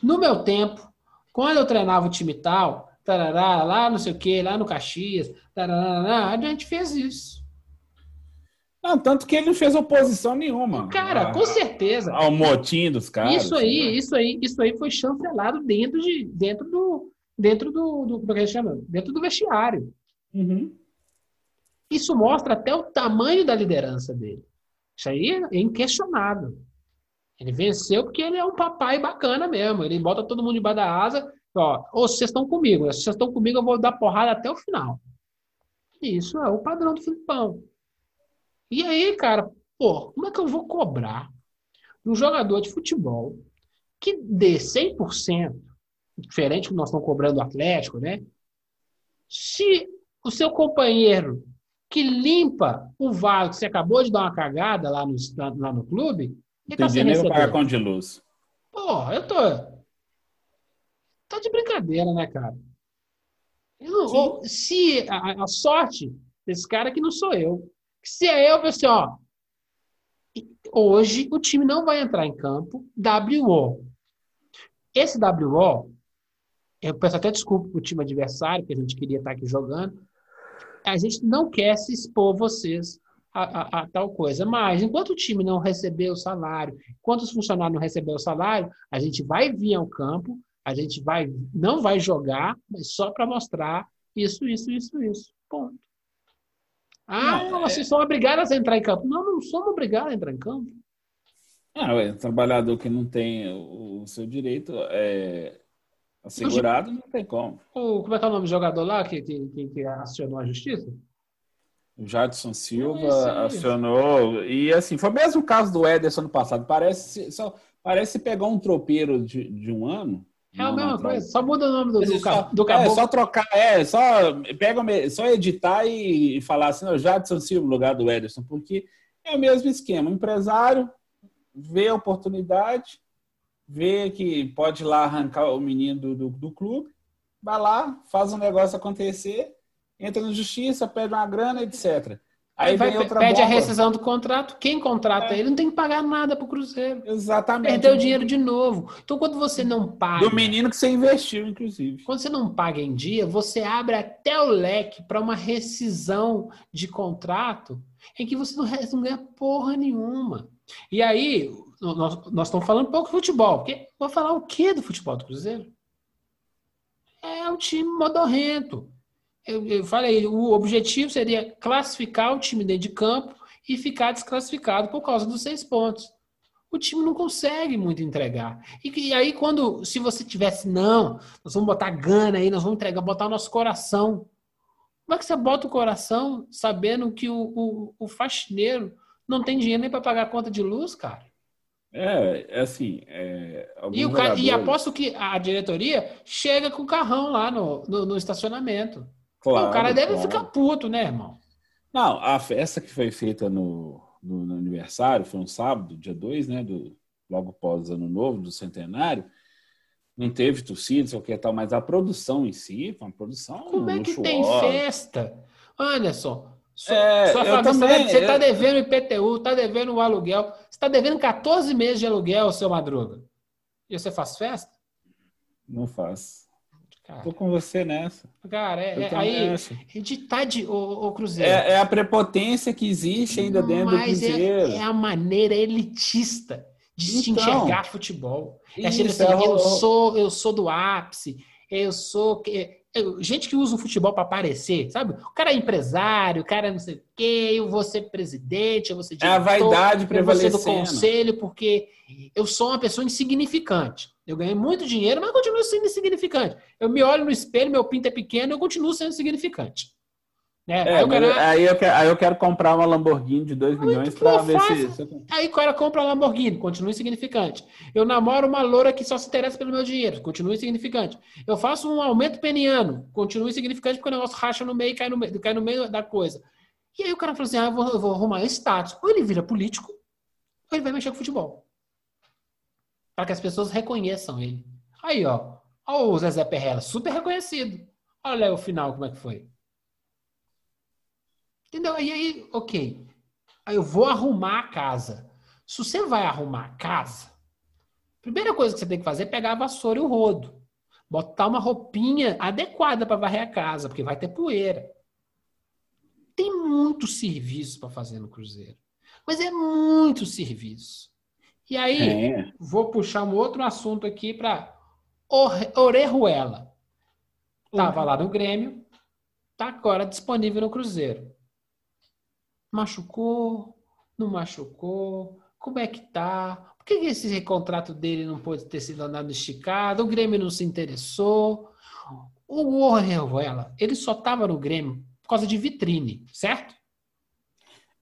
No meu tempo, quando eu treinava o time tal, tarará, lá não sei o que, lá no Caxias, tarará, a gente fez isso. Não, tanto que ele não fez oposição nenhuma. Cara, a- com certeza. Ao motim dos caras. Isso aí, isso aí, isso aí foi chancelado dentro de, dentro do, dentro do, do, como é que chama? Dentro do vestiário. Uhum. Isso mostra até o tamanho da liderança dele. Isso aí é inquestionável. Ele venceu porque ele é um papai bacana mesmo. Ele bota todo mundo debaixo da asa. Ó, ou vocês estão comigo. Se vocês estão comigo, eu vou dar porrada até o final. Isso é o padrão do Filipão. E aí, cara, pô, como é que eu vou cobrar um jogador de futebol que dê 100%, diferente do que nós estamos cobrando do Atlético, né? Se o seu companheiro que limpa o vaso que você acabou de dar uma cagada lá no, lá no clube, ele tá sem pagar receber. conta de luz. Porra, eu tô. Tá de brincadeira, né, cara? Eu ou- se a, a sorte desse cara que não sou eu. Se é eu, assim, ó. Hoje o time não vai entrar em campo WO. Esse WO, eu peço até desculpa pro time adversário, que a gente queria estar aqui jogando. A gente não quer se expor vocês a, a- a tal coisa. Mas enquanto o time não receber o salário, enquanto os funcionários não receber o salário, a gente vai vir ao campo, a gente vai não vai jogar, mas só para mostrar isso, isso, isso, isso. Ponto. Ah, Não, é- vocês são obrigados a entrar em campo. Não, não somos obrigados a entrar em campo. Ah, ué, trabalhador que não tem o, o seu direito é, assegurado, não tem como. O, como é que é o nome do jogador lá que, que, que, que acionou a justiça? O Jadson Silva isso. acionou. E assim, foi o mesmo caso do Ederson no passado. Parece, só, parece pegar um tropeiro de, de um ano. É a mesma coisa. Só muda o nome do, do, ca- só, do é, caboclo. só trocar, é, só pega, só editar e, e falar assim, o Jadson Silva no lugar do Ederson, porque é o mesmo esquema. O empresário vê a oportunidade, vê que pode ir lá arrancar o menino do, do, do clube, vai lá, faz um negócio acontecer, entra na justiça, pede uma grana, etc. Aí Aí vai, pede a rescisão do contrato. Quem contrata É. ele não tem que pagar nada pro Cruzeiro. Exatamente. Perdeu o dinheiro de novo. Então, quando você não paga, do menino que você investiu, inclusive. quando você não paga em dia, você abre até o leque para uma rescisão de contrato em que você não, não ganha porra nenhuma. E aí, nós, nós estamos falando pouco de futebol. Porque vou falar o que do futebol do Cruzeiro? É um time modorrento. Eu, eu falei, o objetivo seria classificar o time dentro de campo e ficar desclassificado por causa dos seis pontos. O time não consegue muito entregar. E, e aí, quando, se você tivesse, não, nós vamos botar gana aí, nós vamos entregar, botar o nosso coração. Como é que você bota o coração sabendo que o, o, o faxineiro não tem dinheiro nem para pagar a conta de luz, cara? É, é assim. É, E, o cara, e aposto que a diretoria chega com o carrão lá no, no, no estacionamento. Claro, o cara deve claro. ficar puto, né, irmão? Não, a festa que foi feita no, no, no aniversário, foi um sábado, dia 2, né? Do, logo após o ano novo, do centenário. Não teve torcida, sei o que tal, mas a produção em si, foi uma produção. Como é que tem luxuosa. festa? Anderson, sua, É, sua família, também- você está eu- devendo IPTU, está devendo o aluguel, você está devendo 14 meses de aluguel, seu Madruga. E você faz festa? Não faz. Cara, Tô com você nessa. cara, é- é- aí, de tá de, ô, ô, Cruzeiro. É, é a prepotência que existe ainda dentro do Mas é, Cruzeiro. é a maneira elitista de se Então, enxergar futebol. É isso, assim, é, eu rolou. sou, eu sou do ápice, eu sou. Gente que usa o futebol para aparecer, sabe? O cara é empresário, o cara é não sei o quê, eu vou ser presidente, eu vou ser É a diretor, vaidade eu vou ser do conselho, porque eu sou uma pessoa insignificante. Eu ganhei muito dinheiro, mas eu continuo sendo insignificante. Eu me olho no espelho, meu pinto é pequeno, eu continuo sendo insignificante. Né? É, aí, o mas cara, aí, eu quero, aí eu quero comprar uma Lamborghini de 2 milhões para pô, ver se, eu- aí o cara compra uma Lamborghini, continua insignificante. Eu namoro uma loura que só se interessa pelo meu dinheiro, continua insignificante. Eu faço um aumento peniano, continua insignificante porque o negócio racha no meio e cai no meio, cai no meio da coisa. E aí o cara fala assim: ah, eu vou, eu vou arrumar status. Ou ele vira político, ou ele vai mexer com futebol. Para que as pessoas reconheçam ele. Aí, ó. Ó o Zezé Perrella, super reconhecido. Olha o final, como é que foi. Entendeu? E aí, ok. Aí eu vou arrumar a casa. Se você vai arrumar a casa, a primeira coisa que você tem que fazer é pegar a vassoura e o rodo. Botar uma roupinha adequada para varrer a casa, porque vai ter poeira. Tem muito serviço para fazer no Cruzeiro. Mas é muito serviço. E aí, É. vou puxar um outro assunto aqui para Orejuela. Tava lá no Grêmio, tá agora disponível no Cruzeiro. Machucou? Não machucou? Como é que tá? Por que esse contrato dele não pode ter sido andado esticado? O Grêmio não se interessou. O Orejuela, ele só tava no Grêmio por causa de vitrine, certo?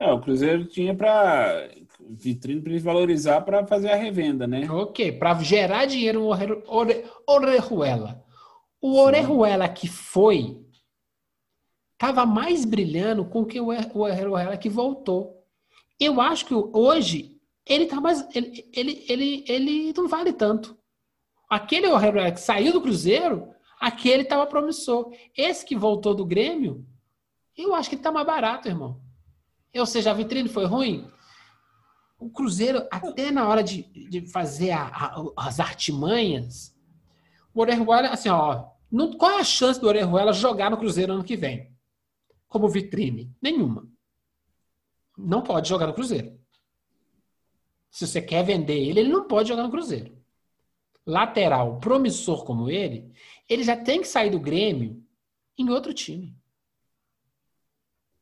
É, o Cruzeiro tinha para vitrine para eles valorizar para fazer a revenda, né? Ok, para gerar dinheiro Ore- Orejuela. O Orejuela que foi estava mais brilhando com que o Ore- o que voltou. Eu acho que hoje ele tá mais ele, ele, ele, ele não vale tanto. Aquele Orejuela que saiu do Cruzeiro, aquele estava promissor. Esse que voltou do Grêmio, eu acho que ele tá mais barato, irmão. Ou seja, a vitrine foi ruim. O Cruzeiro, até na hora de, de fazer a- a- as artimanhas, o Orejuela, assim, ó, não, qual é a chance do Orejuela jogar no Cruzeiro ano que vem? Como vitrine? Nenhuma. Não pode jogar no Cruzeiro. Se você quer vender ele, ele não pode jogar no Cruzeiro. Lateral promissor como ele, ele já tem que sair do Grêmio em outro time.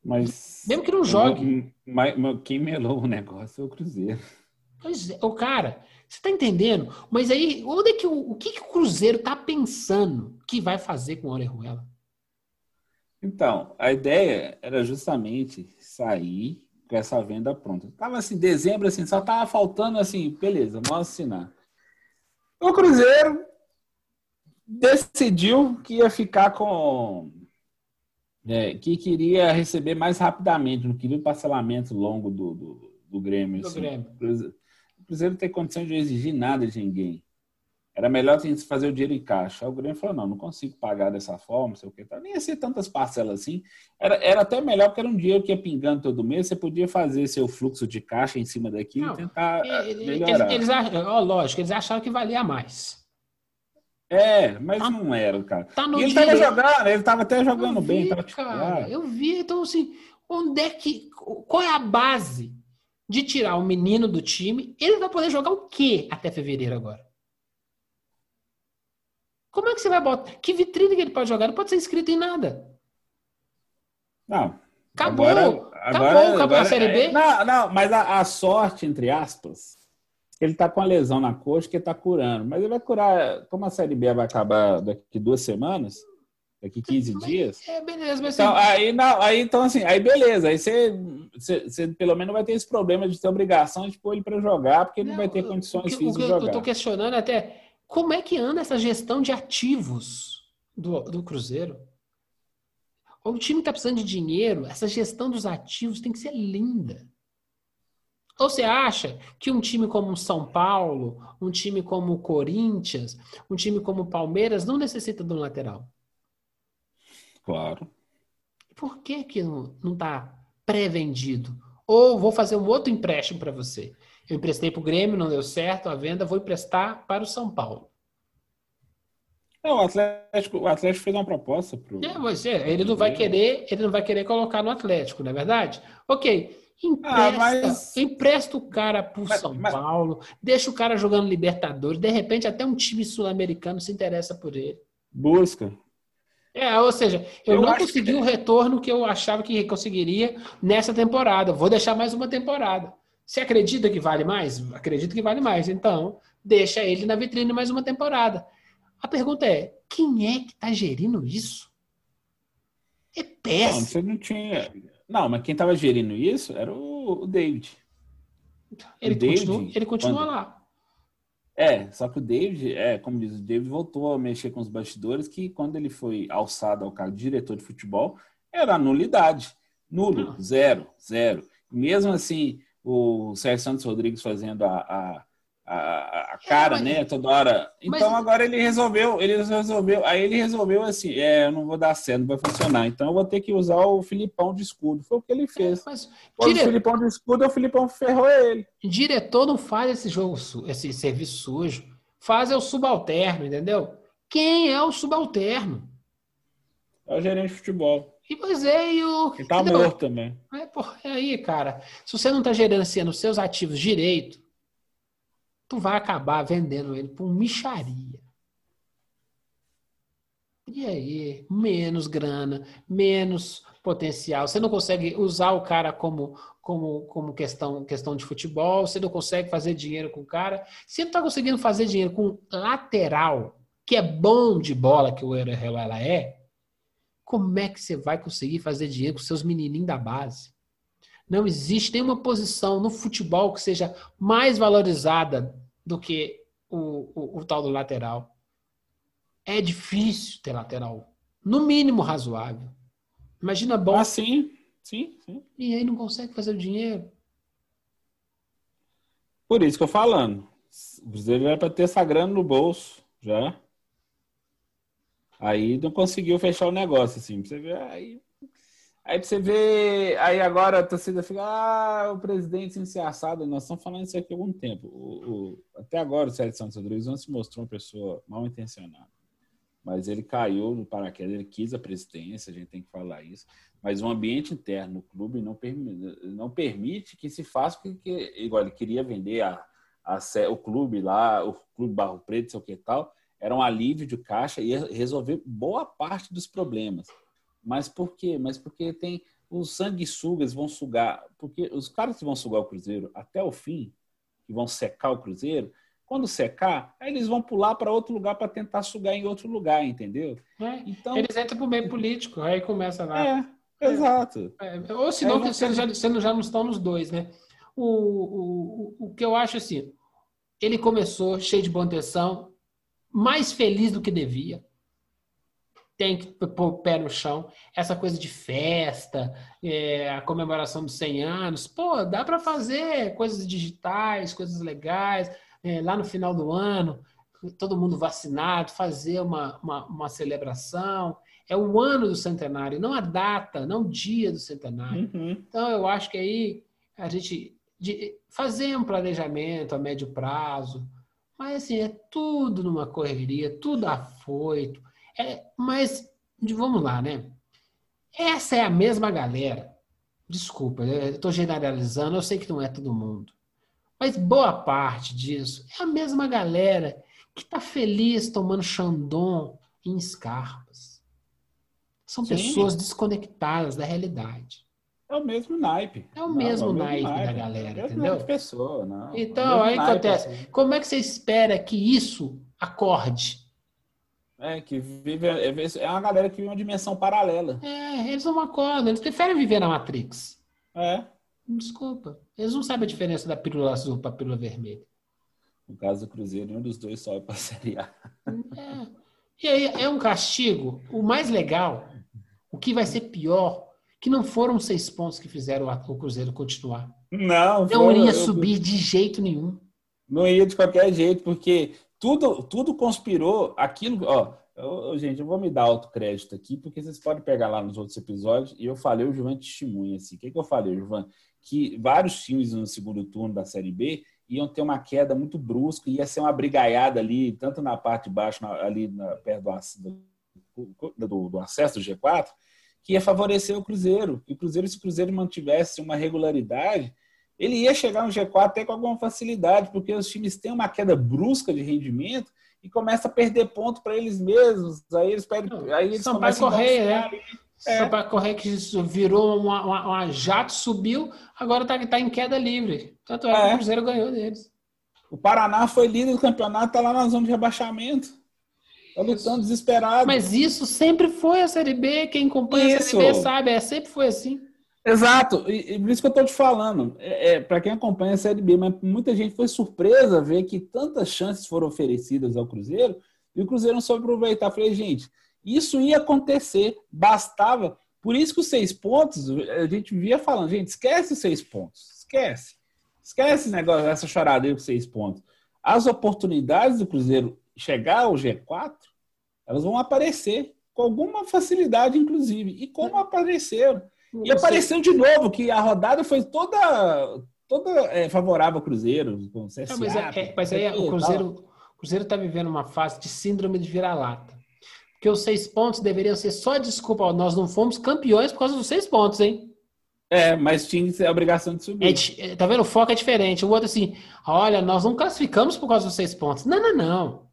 Mas. Mesmo que não jogue. Mas, mas quem melou o negócio é o Cruzeiro. Pois é, o cara, você tá entendendo? Mas aí, onde é que o, o que, que o Cruzeiro tá pensando que vai fazer com o Orejuela? Então, a ideia era justamente sair com essa venda pronta. Tava assim, dezembro, assim, só tava faltando assim, beleza, vamos assinar. O Cruzeiro decidiu que ia ficar com. é, que queria receber mais rapidamente, não queria um parcelamento longo do, do, do Grêmio. Do assim. Grêmio. O Cruzeiro- o Cruzeiro não tem condição de exigir nada de ninguém. Era melhor a gente fazer o dinheiro em caixa. Aí o Grêmio falou: não, não consigo pagar dessa forma, não sei o que. Nem ia ser tantas parcelas assim. Era, era até melhor, porque era um dinheiro que ia pingando todo mês. Você podia fazer seu fluxo de caixa em cima daquilo Não, e tentar ah, Eles, melhorar. eles acham, ó, lógico, eles acharam que valia mais. É, mas não era, cara. Tá no e ele tava direito. jogando, ele tava até jogando eu bem. vi, Tava cara, titular. eu vi. Então, assim, onde é que. Qual é a base de tirar o menino do time? Ele vai poder jogar o quê até fevereiro agora? Como é que você vai botar? Que vitrine que ele pode jogar? Não pode ser inscrito em nada. Não. Acabou. Agora, acabou, agora, acabou agora- a Série B. Não, não, mas a, a sorte, entre aspas, ele tá com a lesão na coxa que ele tá curando. Mas ele vai curar, como a Série B vai acabar daqui duas semanas, daqui 15 dias. É, beleza, mas Então, assim, aí, não, aí, então, assim, aí beleza. Aí você, você, você pelo menos vai ter esse problema de ter obrigação de pôr ele para jogar, porque ele não, vai ter eu- condições o que, físicas o que de eu jogar. tô questionando é até como é que anda essa gestão de ativos do, do Cruzeiro? O time está precisando de dinheiro, essa gestão dos ativos tem que ser linda. Ou você acha que um time como o São Paulo, um time como o Corinthians, um time como o Palmeiras não necessita de um lateral? Claro. Por que, que não está pré-vendido? Ou vou fazer um outro empréstimo para você. Eu emprestei para o Grêmio, não deu certo a venda, vou emprestar para o São Paulo. Não, o Atlético, o Atlético fez uma proposta pro. É, mas é, ele não vai querer, ele não vai querer colocar no Atlético, não é verdade? Ok. Empresta, Ah, mas- empresta o cara pro Mas- São mas- Paulo, deixa o cara jogando Libertadores, de repente até um time sul-americano se interessa por ele. Busca. É, ou seja, eu, Eu não consegui que- o retorno que eu achava que conseguiria nessa temporada. Vou deixar mais uma temporada. Você acredita que vale mais? Acredito que vale mais. Então, deixa ele na vitrine mais uma temporada. A pergunta é: quem é que está gerindo isso? É Não, péssimo. você não tinha. Não, mas quem estava gerindo isso era o, o David. Ele o David, continua, ele continua quando- lá. É, só que o David, é, como diz, o David voltou a mexer com os bastidores que quando ele foi alçado ao cargo de diretor de futebol, era nulidade. Nulo, Não. zero, zero. Mesmo assim, o Sérgio Santos Rodrigues fazendo a, a, a, a cara, mas- né, toda hora. mas- Então agora ele resolveu, ele resolveu, aí ele resolveu assim, é, eu não vou dar certo, não vai funcionar. Então eu vou ter que usar o Filipão de escudo. Foi o que ele fez. Mas Quando dire- o Filipão de escudo, o Filipão ferrou ele. diretor não faz esse jogo, esse serviço sujo. Faz é o subalterno, entendeu? Quem é o subalterno? É o gerente de futebol. E pois é, e o. Ele tá entendeu? morto também. É, porra, é aí, cara. Se você não está gerenciando os seus ativos direito, tu vai acabar vendendo ele por micharia. E aí, menos grana, menos potencial. Você não consegue usar o cara como, como, como questão, questão de futebol, você não consegue fazer dinheiro com o cara. Você não está conseguindo fazer dinheiro com lateral, que é bom de bola, que o ela é, como é que você vai conseguir fazer dinheiro com seus menininhos da base? Não existe nenhuma posição no futebol que seja mais valorizada do que o, o, o tal do lateral. É difícil ter lateral. No mínimo razoável. Imagina bom Ah, sim, sim, sim. e aí não consegue fazer o dinheiro. Por isso que eu falando. O Cruzeiro era para ter essa grana no bolso já. Aí não conseguiu fechar o negócio, assim. Pra você ver, aí, aí pra você ver. Aí agora a torcida fica, ah, o presidente encerçado. Nós estamos falando isso aqui há algum tempo. O, o- até agora o Sérgio Santos Rodrigues não se mostrou uma pessoa mal intencionada. Mas ele caiu no paraquedas, ele quis a presidência, a gente tem que falar isso. Mas o ambiente interno no clube não permite, não permite que se faça o que, igual ele queria vender a, a, o clube lá, o clube Barro Preto, sei o que tal, era um alívio de caixa e ia resolver boa parte dos problemas. Mas por quê? Mas porque tem os sanguessugas vão sugar, porque os caras que vão sugar o Cruzeiro até o fim, que vão secar o Cruzeiro, quando secar, aí eles vão pular para outro lugar para tentar sugar em outro lugar, entendeu? né? Então, Eles entram pro meio político, aí começa lá. é, exato. É, ou senão, você já, já não estão nos dois, né? O, o, o, o que eu acho assim, ele começou cheio de boa intenção, mais feliz do que devia. Tem que pôr o pé no chão. Essa coisa de festa, é, a comemoração dos 100 anos, pô, dá para fazer coisas digitais, coisas legais, é, lá no final do ano, todo mundo vacinado, fazer uma, uma, uma celebração. É o ano do centenário, não a data, não o dia do centenário. Uhum. Então, eu acho que aí a gente de fazer um planejamento a médio prazo, mas assim, é tudo numa correria, tudo afoito. É, mas, vamos lá, né? Essa é a mesma galera. Desculpa, eu estou generalizando, eu sei que não é todo mundo. Mas boa parte disso é a mesma galera que está feliz tomando Xandon em Scarpas. São Sim. pessoas desconectadas da realidade. É o mesmo naipe. É o mesmo naipe da galera, é o mesmo entendeu? naipe de pessoa, não. É Então, mesmo aí naipe, acontece? assim. Como é que você espera que isso acorde? É, que vive. É é uma galera que vive uma dimensão paralela. É, eles não acordam, eles preferem viver na Matrix. É. Desculpa. Eles não sabem a diferença da pílula azul para a pílula vermelha. No caso do Cruzeiro, nenhum dos dois sobe para a Série A. É. E aí é um castigo. O mais legal, o que vai ser pior, que não foram seis pontos que fizeram o Cruzeiro continuar. Não, Não foi- iria eu- subir de jeito nenhum. Não ia de qualquer jeito, porque tudo, tudo conspirou. Aquilo, ó, eu- gente, eu vou me dar autocrédito aqui, porque vocês podem pegar lá nos outros episódios, e eu falei, o Gilvan testemunha, assim. O que, que eu falei, Gilvan? Que vários times no segundo turno da Série B iam ter uma queda muito brusca, ia ser uma brigaiada ali, tanto na parte de baixo, na, ali na, perto do, do, do, acesso do G4, que ia favorecer o Cruzeiro. E o Cruzeiro, se o Cruzeiro mantivesse uma regularidade, ele ia chegar no G4 até com alguma facilidade, porque os times têm uma queda brusca de rendimento e começa a perder ponto para eles mesmos. Aí eles perdem. Aí eles Sampaio Correia, né? É. Sampaio Correia que virou uma, uma, uma, jato, subiu, agora está tá em queda livre. Tanto é, é que o Cruzeiro ganhou deles. O Paraná foi líder do campeonato, está lá na zona de rebaixamento. Está lutando desesperado. Mas isso sempre foi a Série B. Quem acompanha isso. a Série B sabe, é, sempre foi assim. Exato, e, e por isso que eu estou te falando. É, é para quem acompanha a Série B, mas muita gente foi surpresa ver que tantas chances foram oferecidas ao Cruzeiro e o Cruzeiro não soube aproveitar. Falei, gente, isso ia acontecer, bastava. Por isso que os seis pontos, a gente via falando, gente, esquece os seis pontos, esquece. Esquece esse negócio, essa chorada aí com seis pontos. As oportunidades do Cruzeiro chegar ao G4, elas vão aparecer com alguma facilidade, inclusive. E como apareceram? E apareceu de novo que a rodada foi toda toda é, favorável ao Cruzeiro, com CSA, Não, mas, é, é, mas aí o Cruzeiro está vivendo uma fase de síndrome de vira-lata. Porque os seis pontos deveriam ser só desculpa, nós não fomos campeões por causa dos seis pontos, hein? É, mas tinha a obrigação de subir. É, tá vendo? O foco é diferente. O outro assim, olha, nós não classificamos por causa dos seis pontos. Não, não, não.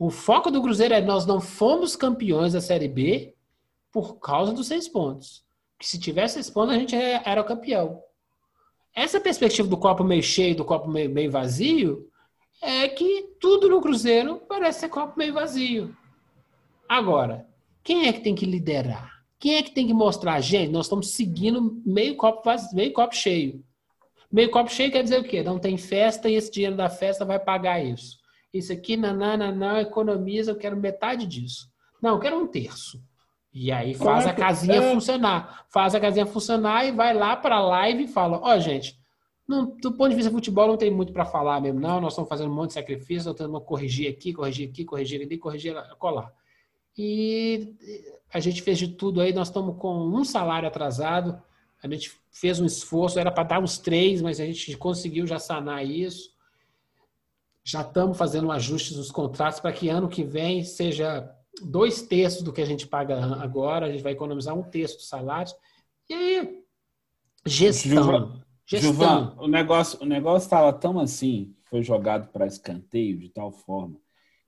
O foco do Cruzeiro é nós não fomos campeões da Série B por causa dos seis pontos que se tivesse esse ponto, a gente é, era o campeão. Essa perspectiva do copo meio cheio, do copo meio, meio vazio, é que tudo no Cruzeiro parece ser copo meio vazio. Agora, quem é que tem que liderar? Quem é que tem que mostrar? Gente, nós estamos seguindo meio copo, vazio, meio copo cheio. Meio copo cheio quer dizer o quê? Não tem festa e esse dinheiro da festa vai pagar isso. Isso aqui, não, economiza, eu quero metade disso. Não, eu quero um terço. E aí faz a casinha é. funcionar. Faz a casinha funcionar e vai lá para a live e fala: Ó, oh, gente, não, do ponto de vista de futebol não tem muito para falar mesmo, não. Nós estamos fazendo um monte de sacrifício, estamos tentando corrigir aqui, corrigir aqui, corrigir ali, corrigir colar. E a gente fez de tudo aí, nós estamos com um salário atrasado, a gente fez um esforço, era para dar uns três, mas a gente conseguiu já sanar isso. Já estamos fazendo ajustes nos contratos para que ano que vem seja dois terços do que a gente paga agora, a gente vai economizar um terço dos salários. E aí, gestão. gestão. o negócio o negócio estava tão assim, foi jogado para escanteio de tal forma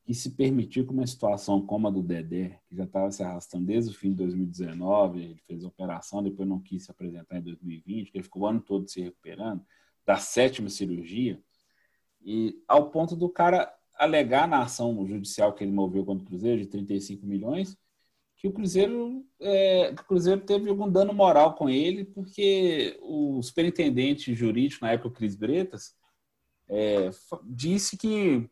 que se permitiu que uma situação como a do Dedé, que já estava se arrastando desde o fim de 2019, ele fez a operação, depois não quis se apresentar em 2020, que ele ficou o ano todo se recuperando, da sétima cirurgia, e ao ponto do cara alegar na ação judicial que ele moveu contra o Cruzeiro de 35 milhões que o Cruzeiro, é, o Cruzeiro teve algum dano moral com ele, porque o superintendente jurídico, na época, o Cris Bretas, é, disse que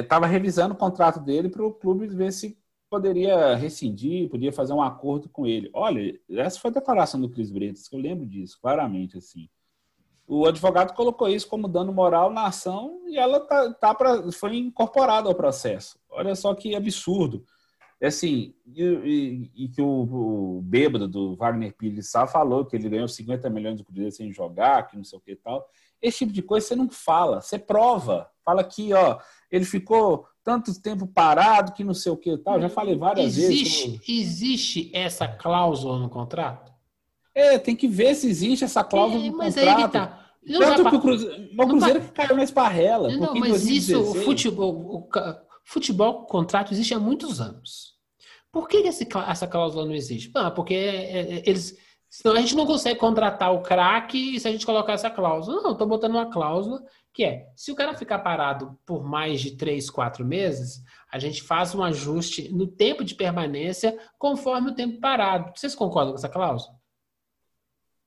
estava é, revisando o contrato dele para o clube ver se poderia rescindir, podia fazer um acordo com ele. Olha, essa foi a declaração do Cris Bretas, que eu lembro disso, claramente, assim o advogado colocou isso como dano moral na ação e ela tá, tá pra, foi incorporada ao processo. Olha só que absurdo. É assim, e, e, e que o, o, bêbado do Wagner Pires Sá falou que ele ganhou 50 milhões de Cruzeiro sem jogar, que não sei o que e tal. Esse tipo de coisa você não fala, você prova. Fala aqui, ó, ele ficou tanto tempo parado que não sei o que e tal. Já falei várias existe, vezes. Existe essa cláusula no contrato? É, tem que ver se existe essa cláusula é, no mas contrato. Aí que tá. Não Tanto vai... que o Cruzeiro, o Cruzeiro que caiu na esparrela. Não, mas 2016... isso, o futebol, o futebol o contrato existe há muitos anos. Por que esse, essa cláusula não existe? Ah, porque é, é, eles. Senão a gente não consegue contratar o craque se a gente colocar essa cláusula. Não, estou botando uma cláusula que é: se o cara ficar parado por mais de três, quatro meses, a gente faz um ajuste no tempo de permanência conforme o tempo parado. Vocês concordam com essa cláusula?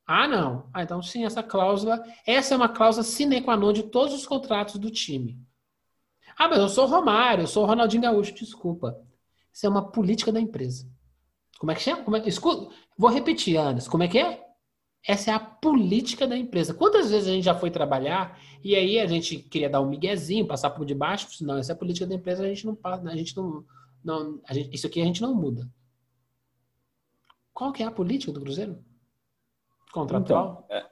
Ah, não. Ah, então sim, essa cláusula. Essa é uma cláusula sine qua non de todos os contratos do time. Ah, mas eu sou Romário, eu sou Ronaldinho Gaúcho, desculpa. Isso é uma política da empresa. Como é que chama? É... Escuta, vou repetir, Anas. Como é que é? Essa é a política da empresa. Quantas vezes a gente já foi trabalhar e aí a gente queria dar um miguezinho, passar por debaixo? Não, essa é a política da empresa, a gente não passa, a gente não, não a gente, isso aqui a gente não muda. Qual que é a política do Cruzeiro? Contratual? Então, é...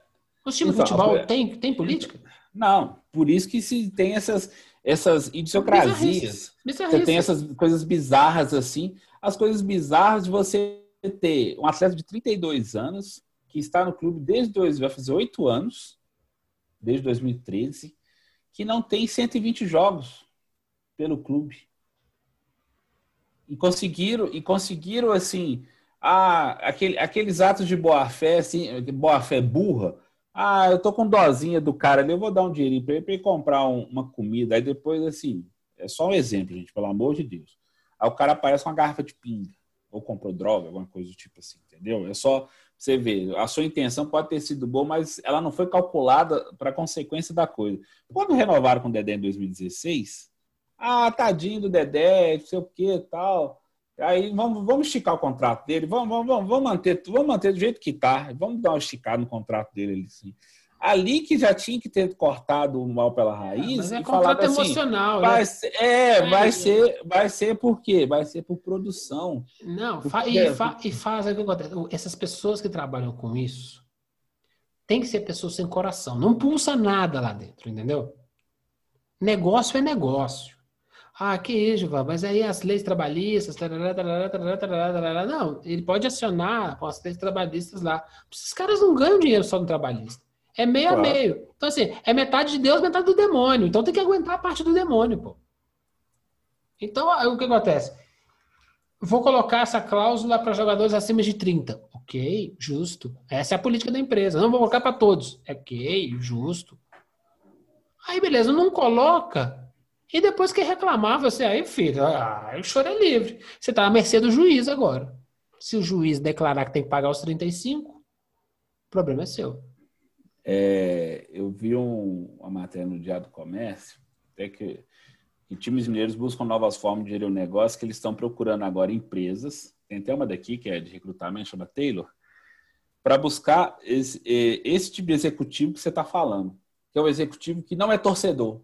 Os times então, de futebol é... tem, tem política? Não, por isso que se tem essas, essas idiosincrasias. Você tem essas coisas bizarras assim. As coisas bizarras de você ter um atleta de 32 anos que está no clube desde dois, vai fazer oito anos, desde 2013, que não tem 120 jogos pelo clube. E conseguiram, e conseguiram assim, ah, aquele, aqueles atos de boa fé, assim, boa fé burra. Ah, eu tô com dozinha do cara ali, eu vou dar um dinheirinho para ele, pra ele comprar um, uma comida. Aí depois, assim, é só um exemplo, gente, pelo amor de Deus. Aí o cara aparece com uma garrafa de pinga, ou comprou droga, alguma coisa do tipo assim, entendeu? É só você ver, a sua intenção pode ter sido boa, mas ela não foi calculada para consequência da coisa. Quando renovaram com o Dedé em 2016, ah, tadinho do Dedé, não sei o que tal. Aí vamos, vamos esticar o contrato dele, vamos, vamos, vamos, manter, vamos manter do jeito que tá, vamos dar uma esticada no contrato dele assim. Ali que já tinha que ter cortado o mal pela raiz. Mas é contrato assim, emocional, vai né? ser, é, é, vai ser, vai ser por quê? Vai ser por produção. Não, fa e, fa e faz o que acontece. Essas pessoas que trabalham com isso tem que ser pessoas sem coração. Não pulsa nada lá dentro, entendeu? Negócio é negócio. Ah, que isso, mas aí as leis trabalhistas, tarará, tarará, tarará, não, ele pode acionar as leis trabalhistas lá. Esses caras não ganham dinheiro só no trabalhista. É meio claro. a meio. Então, assim, é metade de Deus, metade do demônio. Então tem que aguentar a parte do demônio, pô. Então, o que acontece? Vou colocar essa cláusula para jogadores acima de 30. Ok, justo. Essa é a política da empresa. Não vou colocar para todos. Ok, justo. Aí, beleza, não coloca e depois que reclamar, você aí, filho, ah, o choro é livre. Você está à mercê do juiz agora. Se o juiz declarar que tem que pagar os 35, o problema é seu. É, eu vi um, uma matéria no Diário do Comércio, até que, que times mineiros buscam novas formas de gerir o negócio, que eles estão procurando agora empresas. Tem até uma daqui que é de recrutamento, chama Taylor, para buscar esse, esse tipo de executivo que você está falando, que é o executivo que não é torcedor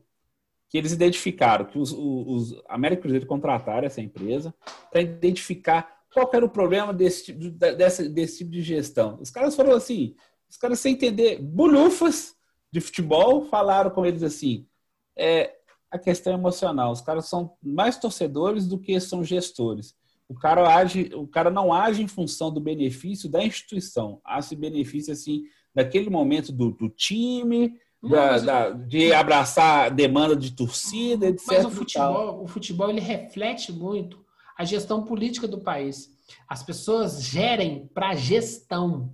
que eles identificaram que os, os, América Cruzeiro contrataram essa empresa para identificar qual era o problema desse, desse, desse tipo de gestão. Os caras foram assim, os caras sem entender, bulhufas de futebol, falaram com eles assim, é, a questão emocional. Os caras são mais torcedores do que são gestores. O cara age, o cara não age em função do benefício da instituição, age benefício assim daquele momento do, do time, da, da, de abraçar demanda de torcida, etc. Mas o futebol, o futebol ele reflete muito a gestão política do país. As pessoas gerem para a gestão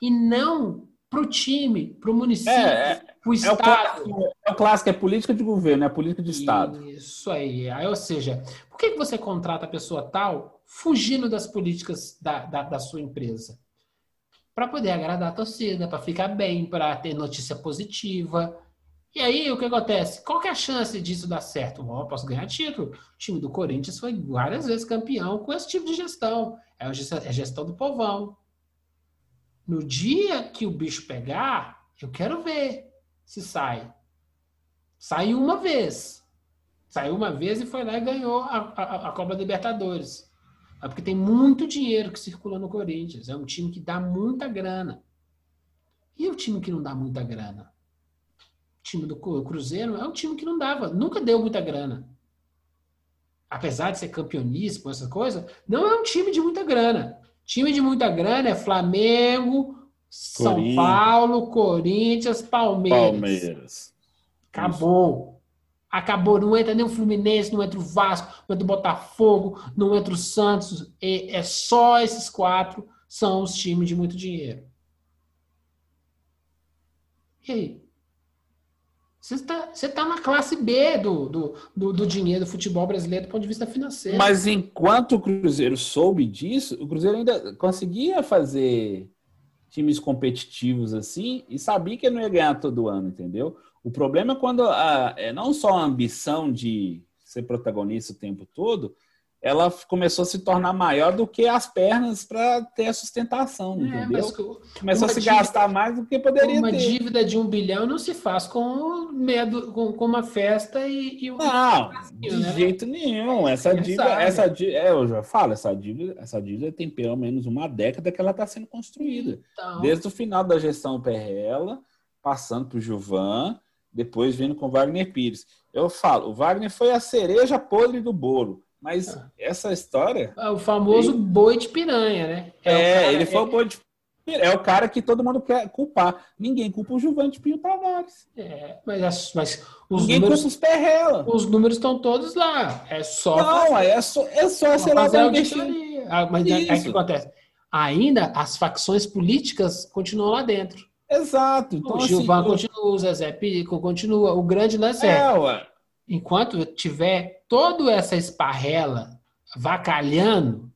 e não para o time, para o município, é, é para o Estado. É o, clássico, é o clássico, é política de governo, é política de Estado. Isso aí. aí ou seja, por que, que você contrata a pessoa tal fugindo das políticas da, da, da sua empresa? Para poder agradar a torcida, para ficar bem, para ter notícia positiva. E aí, o que acontece? Qual que é a chance disso dar certo? Oh, posso ganhar título. O time do Corinthians foi várias vezes campeão com esse tipo de gestão. É a é gestão do povão. No dia que o bicho pegar, eu quero ver se sai. Saiu uma vez. Saiu uma vez e foi lá e ganhou a, a, a Copa Libertadores. É porque tem muito dinheiro que circula no Corinthians. É um time que dá muita grana. E o time que não dá muita grana? O time do Cruzeiro é um time que não dava, nunca deu muita grana. Apesar de ser campeoníssimo, essa coisa, não é um time de muita grana. Time de muita grana é Flamengo, São Paulo, Corinthians, Palmeiras. Palmeiras. Acabou. Acabou, não entra nem o Fluminense, não entra o Vasco, não entra o Botafogo, não entra o Santos. é só esses quatro são os times de muito dinheiro. E aí? Você está tá na classe B do, do, do, do, dinheiro do futebol brasileiro do ponto de vista financeiro. Mas enquanto o Cruzeiro soube disso, o Cruzeiro ainda conseguia fazer times competitivos assim e sabia que ele não ia ganhar todo ano, entendeu? O problema é quando a, é não só a ambição de ser protagonista o tempo todo, ela começou a se tornar maior do que as pernas para ter a sustentação, é, entendeu? Começou a se dívida, gastar mais do que poderia uma ter. Uma dívida de um bilhão não se faz com medo, com, com uma festa e, e um não, de né? jeito nenhum. Essa dívida, essa dívida, é, eu já falo, essa dívida, essa dívida tem pelo menos uma década que ela está sendo construída, então... desde o final da gestão Perrella, passando para o Gilvan Depois vindo com Wagner Pires. Eu falo, o Wagner foi a cereja podre do bolo. Mas Ah. essa história. É o famoso boi de piranha, né? É, o cara- ele foi o boi de- É o cara que todo mundo quer culpar. Ninguém culpa o Juvante Pinho Tavares. é, mas, as- mas os Ninguém números culpa os Perrela. os números estão todos lá. É só Não, aí é só, é só Só sei lá, fazer. Ah, Mas aí o que acontece? Ainda as facções políticas continuam lá dentro. Exato. Então, o assim, Gilvan o- continua, o Zezé Pico continua. O grande lance é, É, ué. enquanto tiver toda essa esparrela vacalhando,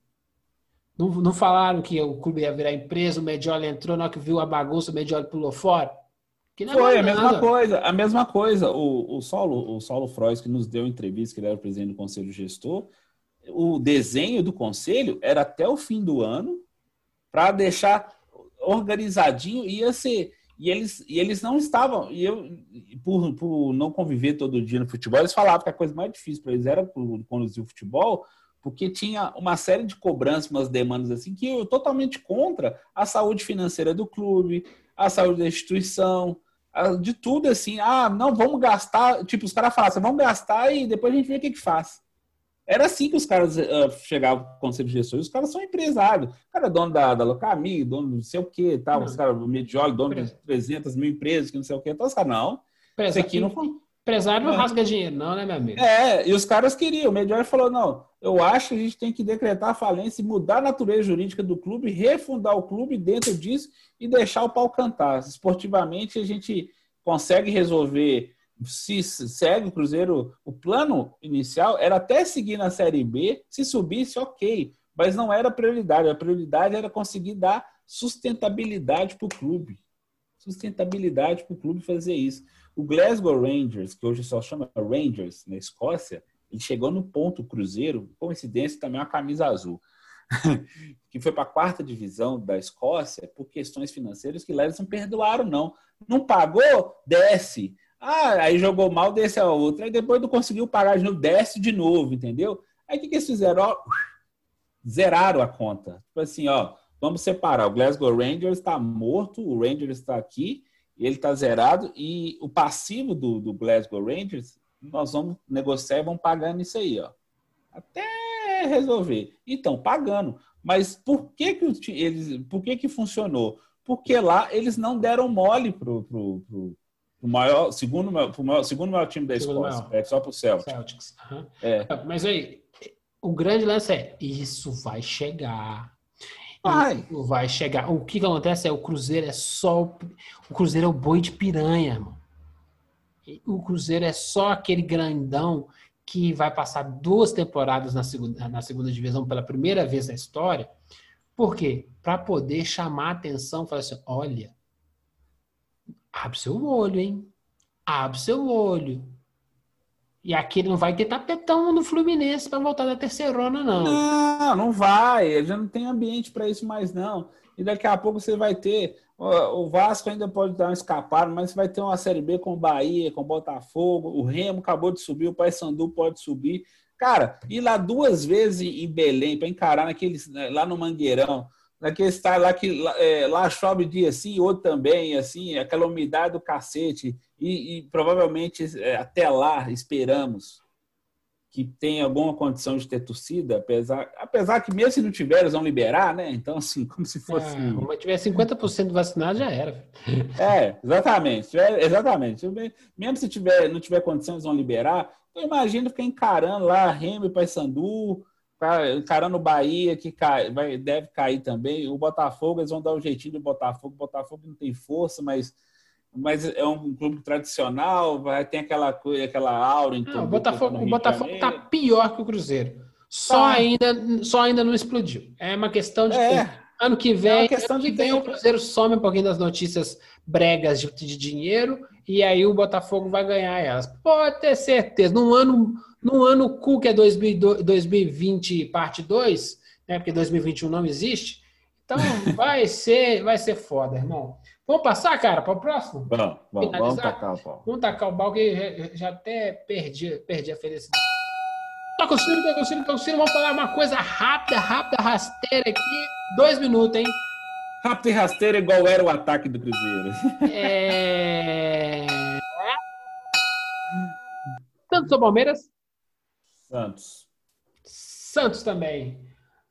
não, não falaram que o clube ia virar empresa, o Medioli entrou, na hora que viu a bagunça, o Medioli pulou fora. É Foi a mesma coisa, a mesma coisa. O, o Saulo, o Saulo Frois, que nos deu entrevista, que ele era o presidente do conselho gestor, o desenho do conselho era até o fim do ano para deixar organizadinho, ia ser. E eles, e eles não estavam, e eu, por, por não conviver todo dia no futebol, eles falavam que a coisa mais difícil para eles era conduzir o futebol, porque tinha uma série de cobranças, umas demandas assim, que eu totalmente contra a saúde financeira do clube, a saúde da instituição, de tudo assim. Ah, não, vamos gastar. Tipo, os caras falam assim, vamos gastar e depois a gente vê o que, que faz. Era assim que os caras ah, chegavam com o conselho de gestores. Os caras são empresários. O cara é dono da, da Locami, dono do não sei o que, tal. Não. Os caras, o Medioli, dono de 300 mil empresas, que não sei o que. Então, os caras, não. Isso Empresa- aqui não foi. Empresário não É. rasga dinheiro, não, né, meu amigo? É, e os caras queriam. O Medioli falou: não, eu acho que a gente tem que decretar a falência e mudar a natureza jurídica do clube, refundar o clube dentro disso e deixar o pau cantar. Esportivamente, a gente consegue resolver. Se segue o Cruzeiro, o plano inicial era até seguir na Série B, se subisse, ok, mas não era prioridade. A prioridade era conseguir dar sustentabilidade para o clube. Sustentabilidade para o clube fazer isso. O Glasgow Rangers, que hoje só chama Rangers na Escócia, ele chegou no ponto Cruzeiro, coincidência também uma camisa azul, que foi para a quarta divisão da Escócia por questões financeiras que lá eles não perdoaram, não. Não pagou? Desce. Ah, aí jogou mal, desce a outra. Aí depois não conseguiu pagar de novo, desce de novo, entendeu? Aí o que, que eles fizeram? Ó, zeraram a conta. Tipo assim, ó, vamos separar. O Glasgow Rangers está morto, o Rangers está aqui, ele está zerado, e o passivo do, do Glasgow Rangers, nós vamos negociar e vamos pagando isso aí, ó. Até resolver. Então, pagando. Mas por que que, eles, por que que funcionou? Porque lá eles não deram mole pro, pro, pro, pro maior, segundo, maior- maior, segundo maior time da Segundo Escócia, maior. é só pro Celtic. Celtics. aham. É. Mas aí, o grande lance é, isso vai chegar. Vai. Isso vai chegar. O que, que acontece é o Cruzeiro é só. o- O Cruzeiro é o boi de piranha, irmão. E O Cruzeiro é só aquele grandão que vai passar duas temporadas na segunda, na segunda divisão pela primeira vez na história. Por quê? Para poder chamar a atenção, falar assim: olha, abre seu olho, hein? Abre seu olho. E aqui ele não vai ter tapetão no Fluminense para voltar da terceirona, não. Não, não vai. Já não tem ambiente para isso mais, não. E daqui a pouco você vai ter. O o Vasco ainda pode dar uma escapada, mas vai ter uma Série B com Bahia, com Botafogo. O Remo acabou de subir, o Paysandu pode subir. Cara, ir lá duas vezes em Belém para encarar naqueles, né, lá no Mangueirão, naquele estádio lá que lá, é, lá chove dia sim, outro também, assim, aquela umidade do cacete. E, e provavelmente é, até lá esperamos que tem alguma condição de ter torcida, apesar, apesar que mesmo se não tiver, eles vão liberar, né? Então, assim, como se fosse. Ah, como tiver 50% vacinado, já era. É, exatamente. Exatamente. Mesmo se tiver, não tiver condição, eles vão liberar. Eu imagino ficar encarando lá Remy Paysandu, encarando o Bahia, que cai, vai, deve cair também. O Botafogo, eles vão dar o jeitinho do Botafogo. O Botafogo não tem força, mas, mas é um clube tradicional, vai ter aquela aquela aura em Não, o Botafogo, o Botafogo tá Janeiro. pior que o Cruzeiro. Só, Tá. ainda, só ainda não explodiu. É uma questão de É. tempo. Ano que É vem, uma questão ano de que vem o. Cruzeiro some um pouquinho das notícias bregas de, de dinheiro e aí o Botafogo vai ganhar elas. Pode ter certeza. Num ano, num ano cu que é 2002 2020 parte 2, né? Porque 2021 não existe. Então vai ser, vai ser foda, irmão. Vamos passar, cara, para o próximo? Vamos, vamos, vamos tacar o pau. Vamos tacar o balde que já, já até perdi, perdi a felicidade. Toca o sino, toca o sino, toca o sino. Vamos falar uma coisa rápida, rápida, rasteira aqui. Dois minutos, hein? Rápido e rasteiro igual era o ataque do Cruzeiro. É... Santos ou Palmeiras? Santos. Santos também.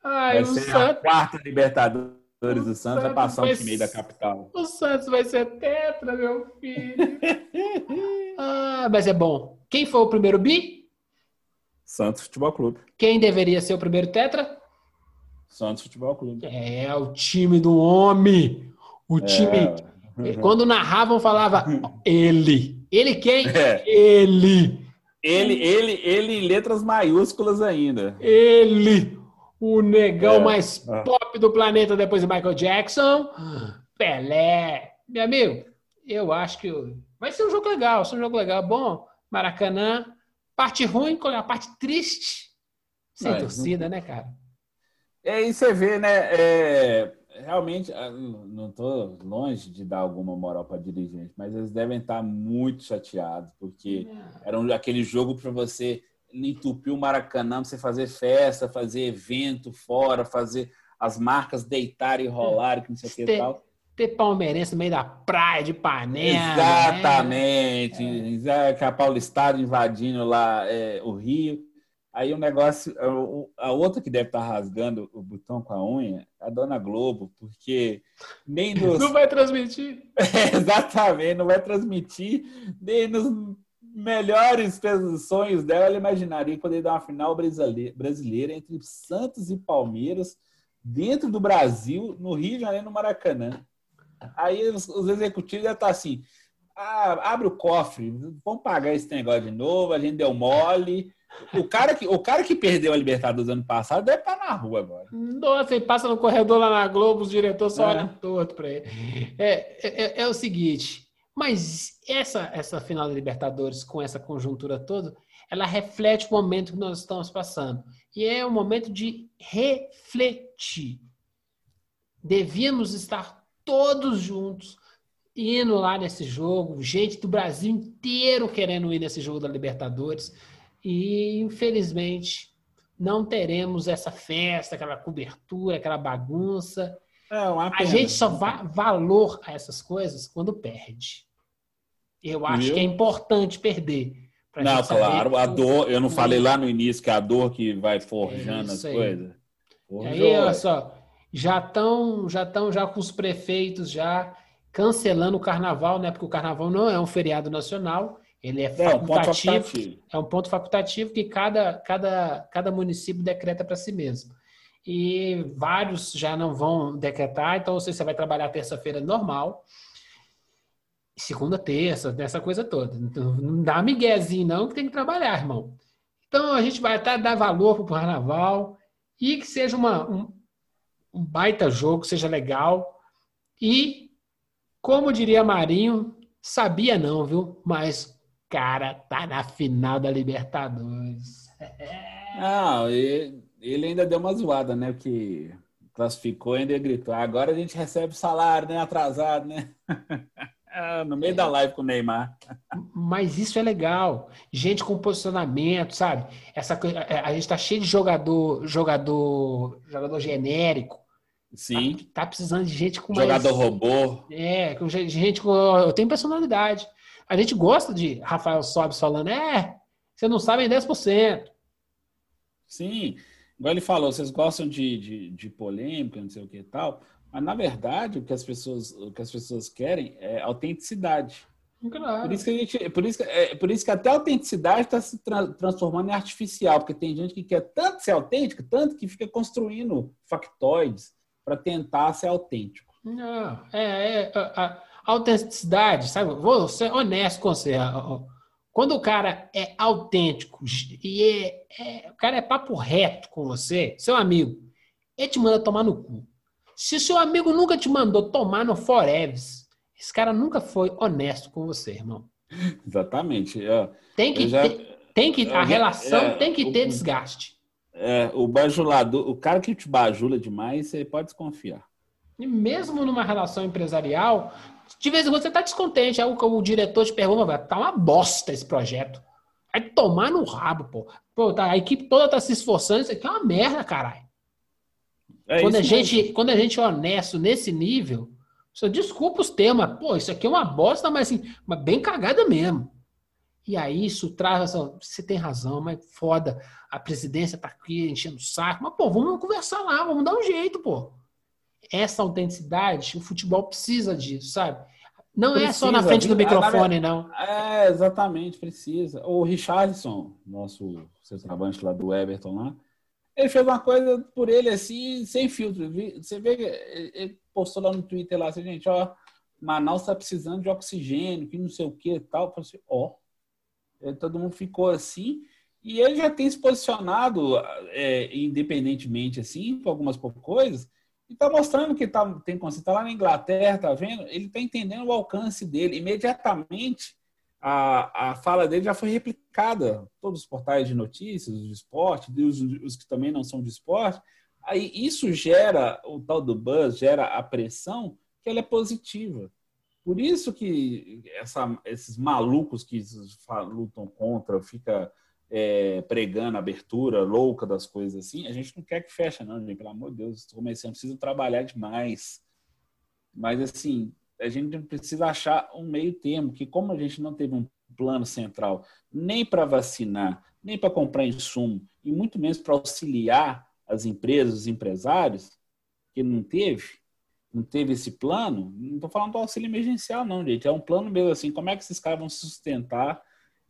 Ai, Vai o ser a Santos. quarta Libertadores do Santos, vai passar vai o time da capital. O Santos vai ser tetra, meu filho. ah, mas é bom. Quem foi o primeiro bi? Santos Futebol Clube. Quem deveria ser o primeiro tetra? Santos Futebol Clube. É o time do homem. O time. É. Quando narravam, falava ele. Ele quem? É. Ele. Ele, ele, ele em letras maiúsculas ainda. Ele. O negão É. mais Ah. pop do planeta depois de Michael Jackson. Pelé. Meu amigo, eu acho que vai ser um jogo legal. Vai ser um jogo legal. Bom, Maracanã. Parte ruim, qual é a parte triste? Sem É, torcida, né, cara? É, aí você vê, né? é, realmente, ah, não estou longe de dar alguma moral para dirigente, mas eles devem estar muito chateados, porque era um- aquele jogo para você entupir o Maracanã, pra você fazer festa, fazer evento fora, fazer as marcas deitarem e rolarem, que não sei o que e Ter- tal. Ter palmeirense no meio da praia de Panela. né? Exatamente. Exa- Que a Paulistado invadindo lá é, o Rio. Aí o negócio. a- outra que deve estar rasgando o botão com a unha é a Dona Globo, porque nem nos. Não vai transmitir. É, exatamente, não vai transmitir nem nos melhores sonhos dela. Ela imaginaria poder dar uma final brasile- brasileira entre Santos e Palmeiras, dentro do Brasil, no Rio de Janeiro, no Maracanã. Aí os, os executivos já estão assim: ah, abre o cofre, vamos pagar esse negócio de novo, a gente deu mole. O cara que, o cara que perdeu a Libertadores ano passado deve estar na rua agora. Nossa, ele passa no corredor lá na Globo, os diretores só É. olham torto pra ele. É, é, é o seguinte, mas essa, essa final da Libertadores, com essa conjuntura toda, ela reflete o momento que nós estamos passando. E é um momento de refletir. Devíamos estar todos juntos indo lá nesse jogo, gente do Brasil inteiro querendo ir nesse jogo da Libertadores. E, infelizmente, não teremos essa festa, aquela cobertura, aquela bagunça. É uma A gente só dá valor a essas coisas quando perde. Eu acho Viu? que é importante perder. pra Não, claro, a o- dor, eu não falei lá no início que é a dor que vai forjando É as coisas. E Forjou, aí, olha só, já estão já tão já com os prefeitos já cancelando o carnaval, né? Porque o carnaval não é um feriado nacional, ele é É, um ponto facultativo. É um ponto facultativo que cada, cada, cada município decreta para si mesmo. E vários já não vão decretar, então você, você vai trabalhar terça-feira normal, segunda, terça, nessa coisa toda. Então, não dá miguezinho, não, que tem que trabalhar, irmão. Então a gente vai até dar valor para o carnaval e que seja uma, um, um baita jogo, seja legal. E, como diria Marinho, sabia não, viu? Mas cara tá na final da Libertadores. E- ele ainda deu uma zoada, né? Que classificou e ainda gritou. Agora a gente recebe salário, né? Atrasado, né? Ah, no meio da live com o Neymar. Mas isso é legal. Gente com posicionamento, sabe? Essa coisa, é, a gente tá cheio de jogador, jogador, jogador genérico. Sim. Tá, tá precisando de gente com mais Jogador robô. É, com gente com. Eu tenho personalidade. A gente gosta de Rafael Sobes falando, é, você não sabe em 10%. Sim. Igual ele falou, vocês gostam de, de, de polêmica, não sei o que e tal. Mas, na verdade, o que as pessoas, o que as pessoas querem é autenticidade. Claro. Por isso que a gente, por isso é, por isso que até a autenticidade está se tra- transformando em artificial, porque tem gente que quer tanto ser autêntico, tanto que fica construindo factoides para tentar ser autêntico. Não, é, é, a, a autenticidade, sabe? Vou ser honesto com você. Quando o cara é autêntico e é, é- o cara é papo reto com você, seu amigo, ele te manda tomar no cu. Se seu amigo nunca te mandou tomar no Foreves, esse cara nunca foi honesto com você, irmão. Exatamente. É, Tem que eu já- ter, tem que, a eu já- relação é, tem que o- ter desgaste. é, o bajulador, o cara que te bajula demais, você pode desconfiar. E mesmo numa relação empresarial, de vez em quando você está descontente. Aí o, o diretor te pergunta, "Vai, tá uma bosta esse projeto. Vai tomar no rabo, pô. Pô, tá, a equipe toda tá se esforçando, isso aqui é uma merda, caralho. É quando, a mesmo. gente, quando a gente é honesto nesse nível, você desculpa os temas. Pô, isso aqui é uma bosta, mas assim, mas bem cagada mesmo. E aí isso traz essa. Você tem razão, mas foda. A presidência tá aqui enchendo o saco. Mas, pô, vamos conversar lá, vamos dar um jeito, pô. Essa autenticidade, o futebol precisa disso, sabe? Não é só na Precisa, frente do microfone, não. É, exatamente, precisa. O Richardson, nosso centroavante lá do Everton lá, ele fez uma coisa por ele assim, sem filtro. Você vê que ele postou lá no Twitter lá assim, gente, ó, Manaus está precisando de oxigênio, que não sei o que e tal. Eu falei assim, ó. Aí Todo mundo ficou assim. E ele já tem se posicionado é, independentemente assim, por algumas coisas, e tá mostrando que tá, tem consciência. Tá lá na Inglaterra, tá vendo? Ele tá entendendo o alcance dele. Imediatamente, a, a fala dele já foi replicada. Todos os portais de notícias, de esporte, os, os que também não são de esporte. Aí isso gera o tal do buzz, gera a pressão que ela é positiva. Por isso que essa- esses malucos que lutam contra, fica é, pregando abertura louca das coisas assim, a gente não quer que feche, não, gente. Pelo amor de Deus, os comerciantes precisam trabalhar demais. Mas, assim, a gente precisa achar um meio termo, que como a gente não teve um plano central nem para vacinar, nem para comprar insumo, e muito menos para auxiliar as empresas, os empresários, que não teve, não teve esse plano, não estou falando do auxílio emergencial, não, gente. É um plano mesmo assim, como é que esses caras vão se sustentar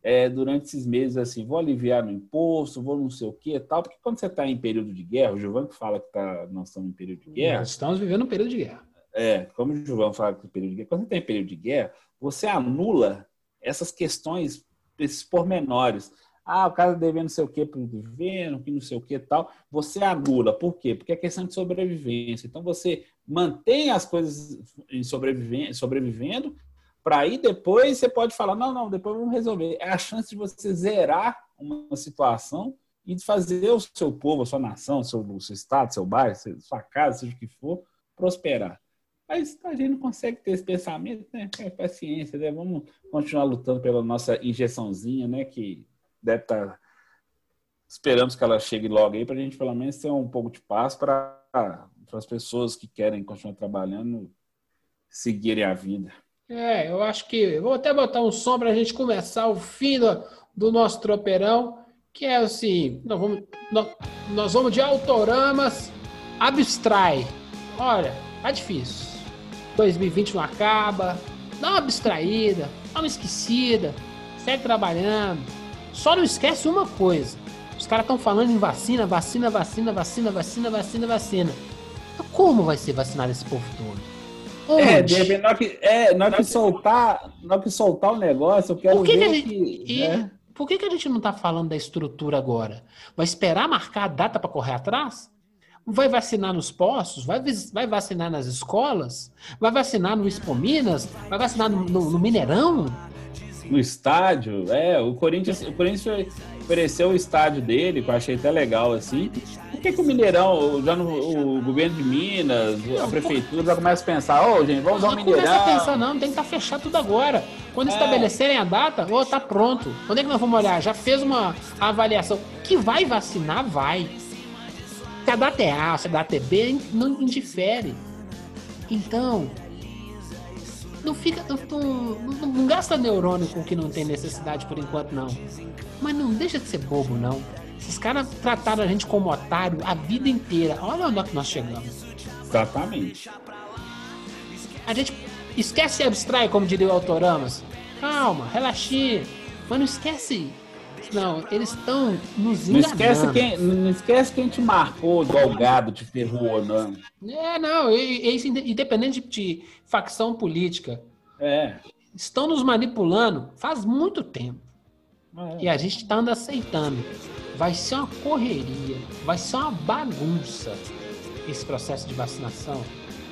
é, durante esses meses assim, vou aliviar no imposto, vou não sei o que tal, porque quando você está em período de guerra, o Gilvan que fala que tá, nós estamos em período de guerra, Nós estamos vivendo um período de guerra. é, como o João fala que período de guerra, quando você tem período de guerra, você anula essas questões, esses pormenores. Ah, o cara devendo não sei o que para o governo, que não sei o que tal. Você anula. Por quê? Porque é questão de sobrevivência. Então você mantém as coisas em sobreviven- sobrevivendo, para aí depois você pode falar, não, não, depois vamos resolver. É a chance de você zerar uma situação e de fazer o seu povo, a sua nação, seu, o seu estado, seu bairro, sua casa, seja o que for, prosperar. Mas a gente não consegue ter esse pensamento, né? É paciência, né? Vamos continuar lutando pela nossa injeçãozinha, né? Que deve estar. Esperamos que ela chegue logo aí para a gente, pelo menos, ter um pouco de paz para as pessoas que querem continuar trabalhando seguirem a vida. É, eu acho que. Vou até botar um som para a gente começar o fim do, do nosso tropeirão, que é assim: nós vamos, nós, nós vamos de autoramas, abstrai. Olha, tá difícil. 2020 não acaba, dá uma abstraída, dá uma esquecida, segue trabalhando. Só não esquece uma coisa: os caras estão falando em vacina, vacina, vacina, vacina, vacina, vacina, vacina. Então, como vai ser vacinado esse povo todo? É, Onde? de repente, na hora que, é, na que soltar, na que soltar o negócio, eu quero Por que ver que a gente- que, E né? por que, que a gente não está falando da estrutura agora? Vai esperar marcar a data para correr atrás? Vai vacinar nos postos? Vai, vai vacinar nas escolas? Vai vacinar no Expo Minas? Vai vacinar no, no- no Mineirão? no estádio. É, o Corinthians, o Corinthians ofereceu o estádio dele, que eu achei até legal assim. Por que, que o Mineirão, já no o governo de Minas, a prefeitura já começa a pensar, ô gente, vamos usar o Não começa a Mineirão. pensar, não, tem que estar fechado tudo agora. Quando É. estabelecerem a data, ô, tá pronto. Onde é que nós vamos olhar? Já fez uma avaliação. Que vai vacinar, vai. Se a data é A, se a data é B, não indifere. Então, não fica. Não, não- não gasta neurônio com o que não tem necessidade por enquanto, não. Mas não deixa de ser bobo, não. Esses caras trataram a gente como otário a vida inteira. Olha onde é que nós chegamos. Exatamente. A gente esquece e abstrai, como diria o Autoramas. Calma, relaxinha. Mas não esquece. Não, eles estão nos Não enganando. esquece, quem, não esquece quem te marcou, igual o gado te ferrou, não. É, não, isso inde- independente de, de facção política. É. Estão nos manipulando faz muito tempo. é. E a gente está andando aceitando. Vai ser uma correria, vai ser uma bagunça esse processo de vacinação.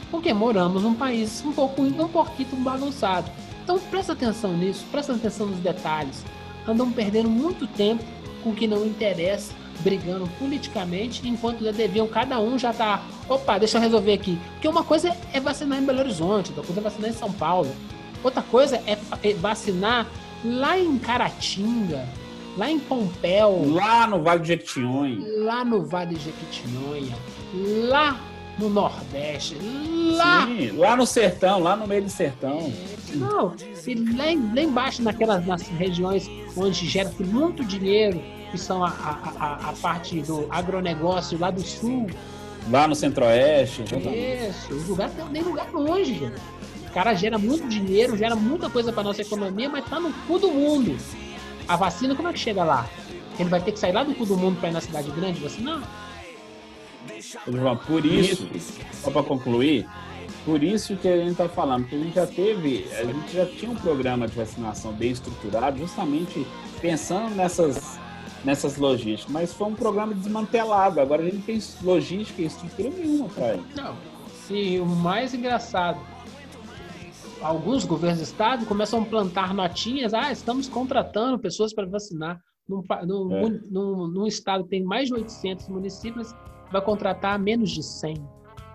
Porque moramos num país um pouco um pouquinho bagunçado. Então presta atenção nisso, presta atenção nos detalhes. Andam perdendo muito tempo com o que não interessa, brigando politicamente, enquanto já deviam, cada um já tá. Opa, deixa eu resolver aqui. Porque uma coisa é vacinar em Belo Horizonte, outra coisa é vacinar em São Paulo. Outra coisa é é vacinar lá em Caratinga, lá em Pompéu, Lá no Vale de Jequitinhonha. lá no Vale de Jequitinhonha, lá no Nordeste, lá. Sim, lá no sertão, lá no meio do sertão. Não, e lá, lá embaixo, naquelas nas regiões onde gera-se muito dinheiro, que são a, a, a, a parte do agronegócio lá do sul. Lá no centro-oeste. Isso, os lugares tem nem lugar longe, gente. O cara gera muito dinheiro, gera muita coisa pra nossa economia, mas tá no cu do mundo. A vacina, como é que chega lá? Ele vai ter que sair lá do cu do mundo pra ir na cidade grande vacinar? Por isso, só para concluir, por isso que a gente está falando, porque a gente já teve, a gente já tinha um programa de vacinação bem estruturado, justamente pensando nessas, nessas logísticas, mas foi um programa desmantelado. Agora a gente tem logística e estrutura nenhuma para ele. Não. E o mais engraçado, alguns governos do estado começam a plantar notinhas, ah, estamos contratando pessoas para vacinar. Num, num, É. num- num estado que tem mais de 800 municípios, vai contratar menos de 100.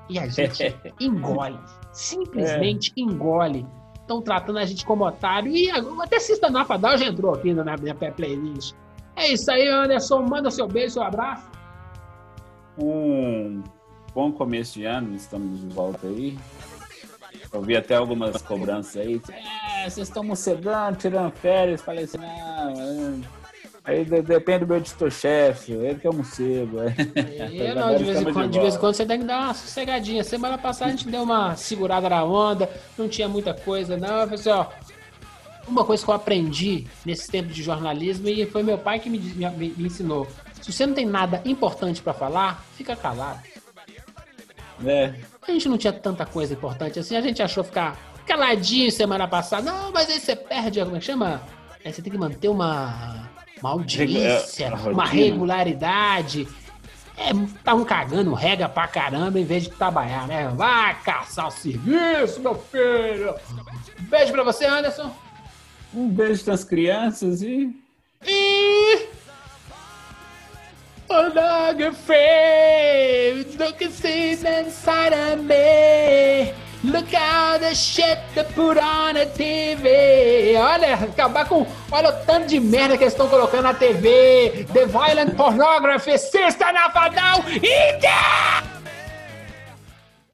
E a gente engole, simplesmente engole. Estão tratando a gente como otário. E até Cista Nafadal já entrou aqui na minha playlist. É isso aí, Anderson. Manda seu beijo, seu abraço. Um bom começo de ano, estamos de volta aí. Eu vi até algumas cobranças aí. É, vocês estão mocegando, tirando férias. Falei assim, é, aí de- depende do meu editor-chefe, ele que é morcego. é. É, Agora não, de vez, em quando, de de vez em quando você tem que dar uma sossegadinha. Semana passada a gente deu uma segurada na onda, não tinha muita coisa, não. Eu falei assim, ó. Uma coisa que eu aprendi nesse tempo de jornalismo e foi meu pai que me, me- me ensinou. Se você não tem nada importante pra falar, fica calado. É, A gente não tinha tanta coisa importante assim, a gente achou ficar caladinho semana passada. Não, mas aí você perde, como é que chama? Aí você tem que manter uma, uma audiência, Regu- é, uma regularidade. É, tá um cagando rega pra caramba em vez de trabalhar, né? Vai caçar o serviço, meu filho! Beijo pra você, Anderson. um beijo das crianças e E... Face, look and see inside of me. Look how the shit they put on the TV. Olha, acabar com. Olha o tanto de merda que eles estão colocando na TV. The Violent Pornography, Sister Nafadão. E.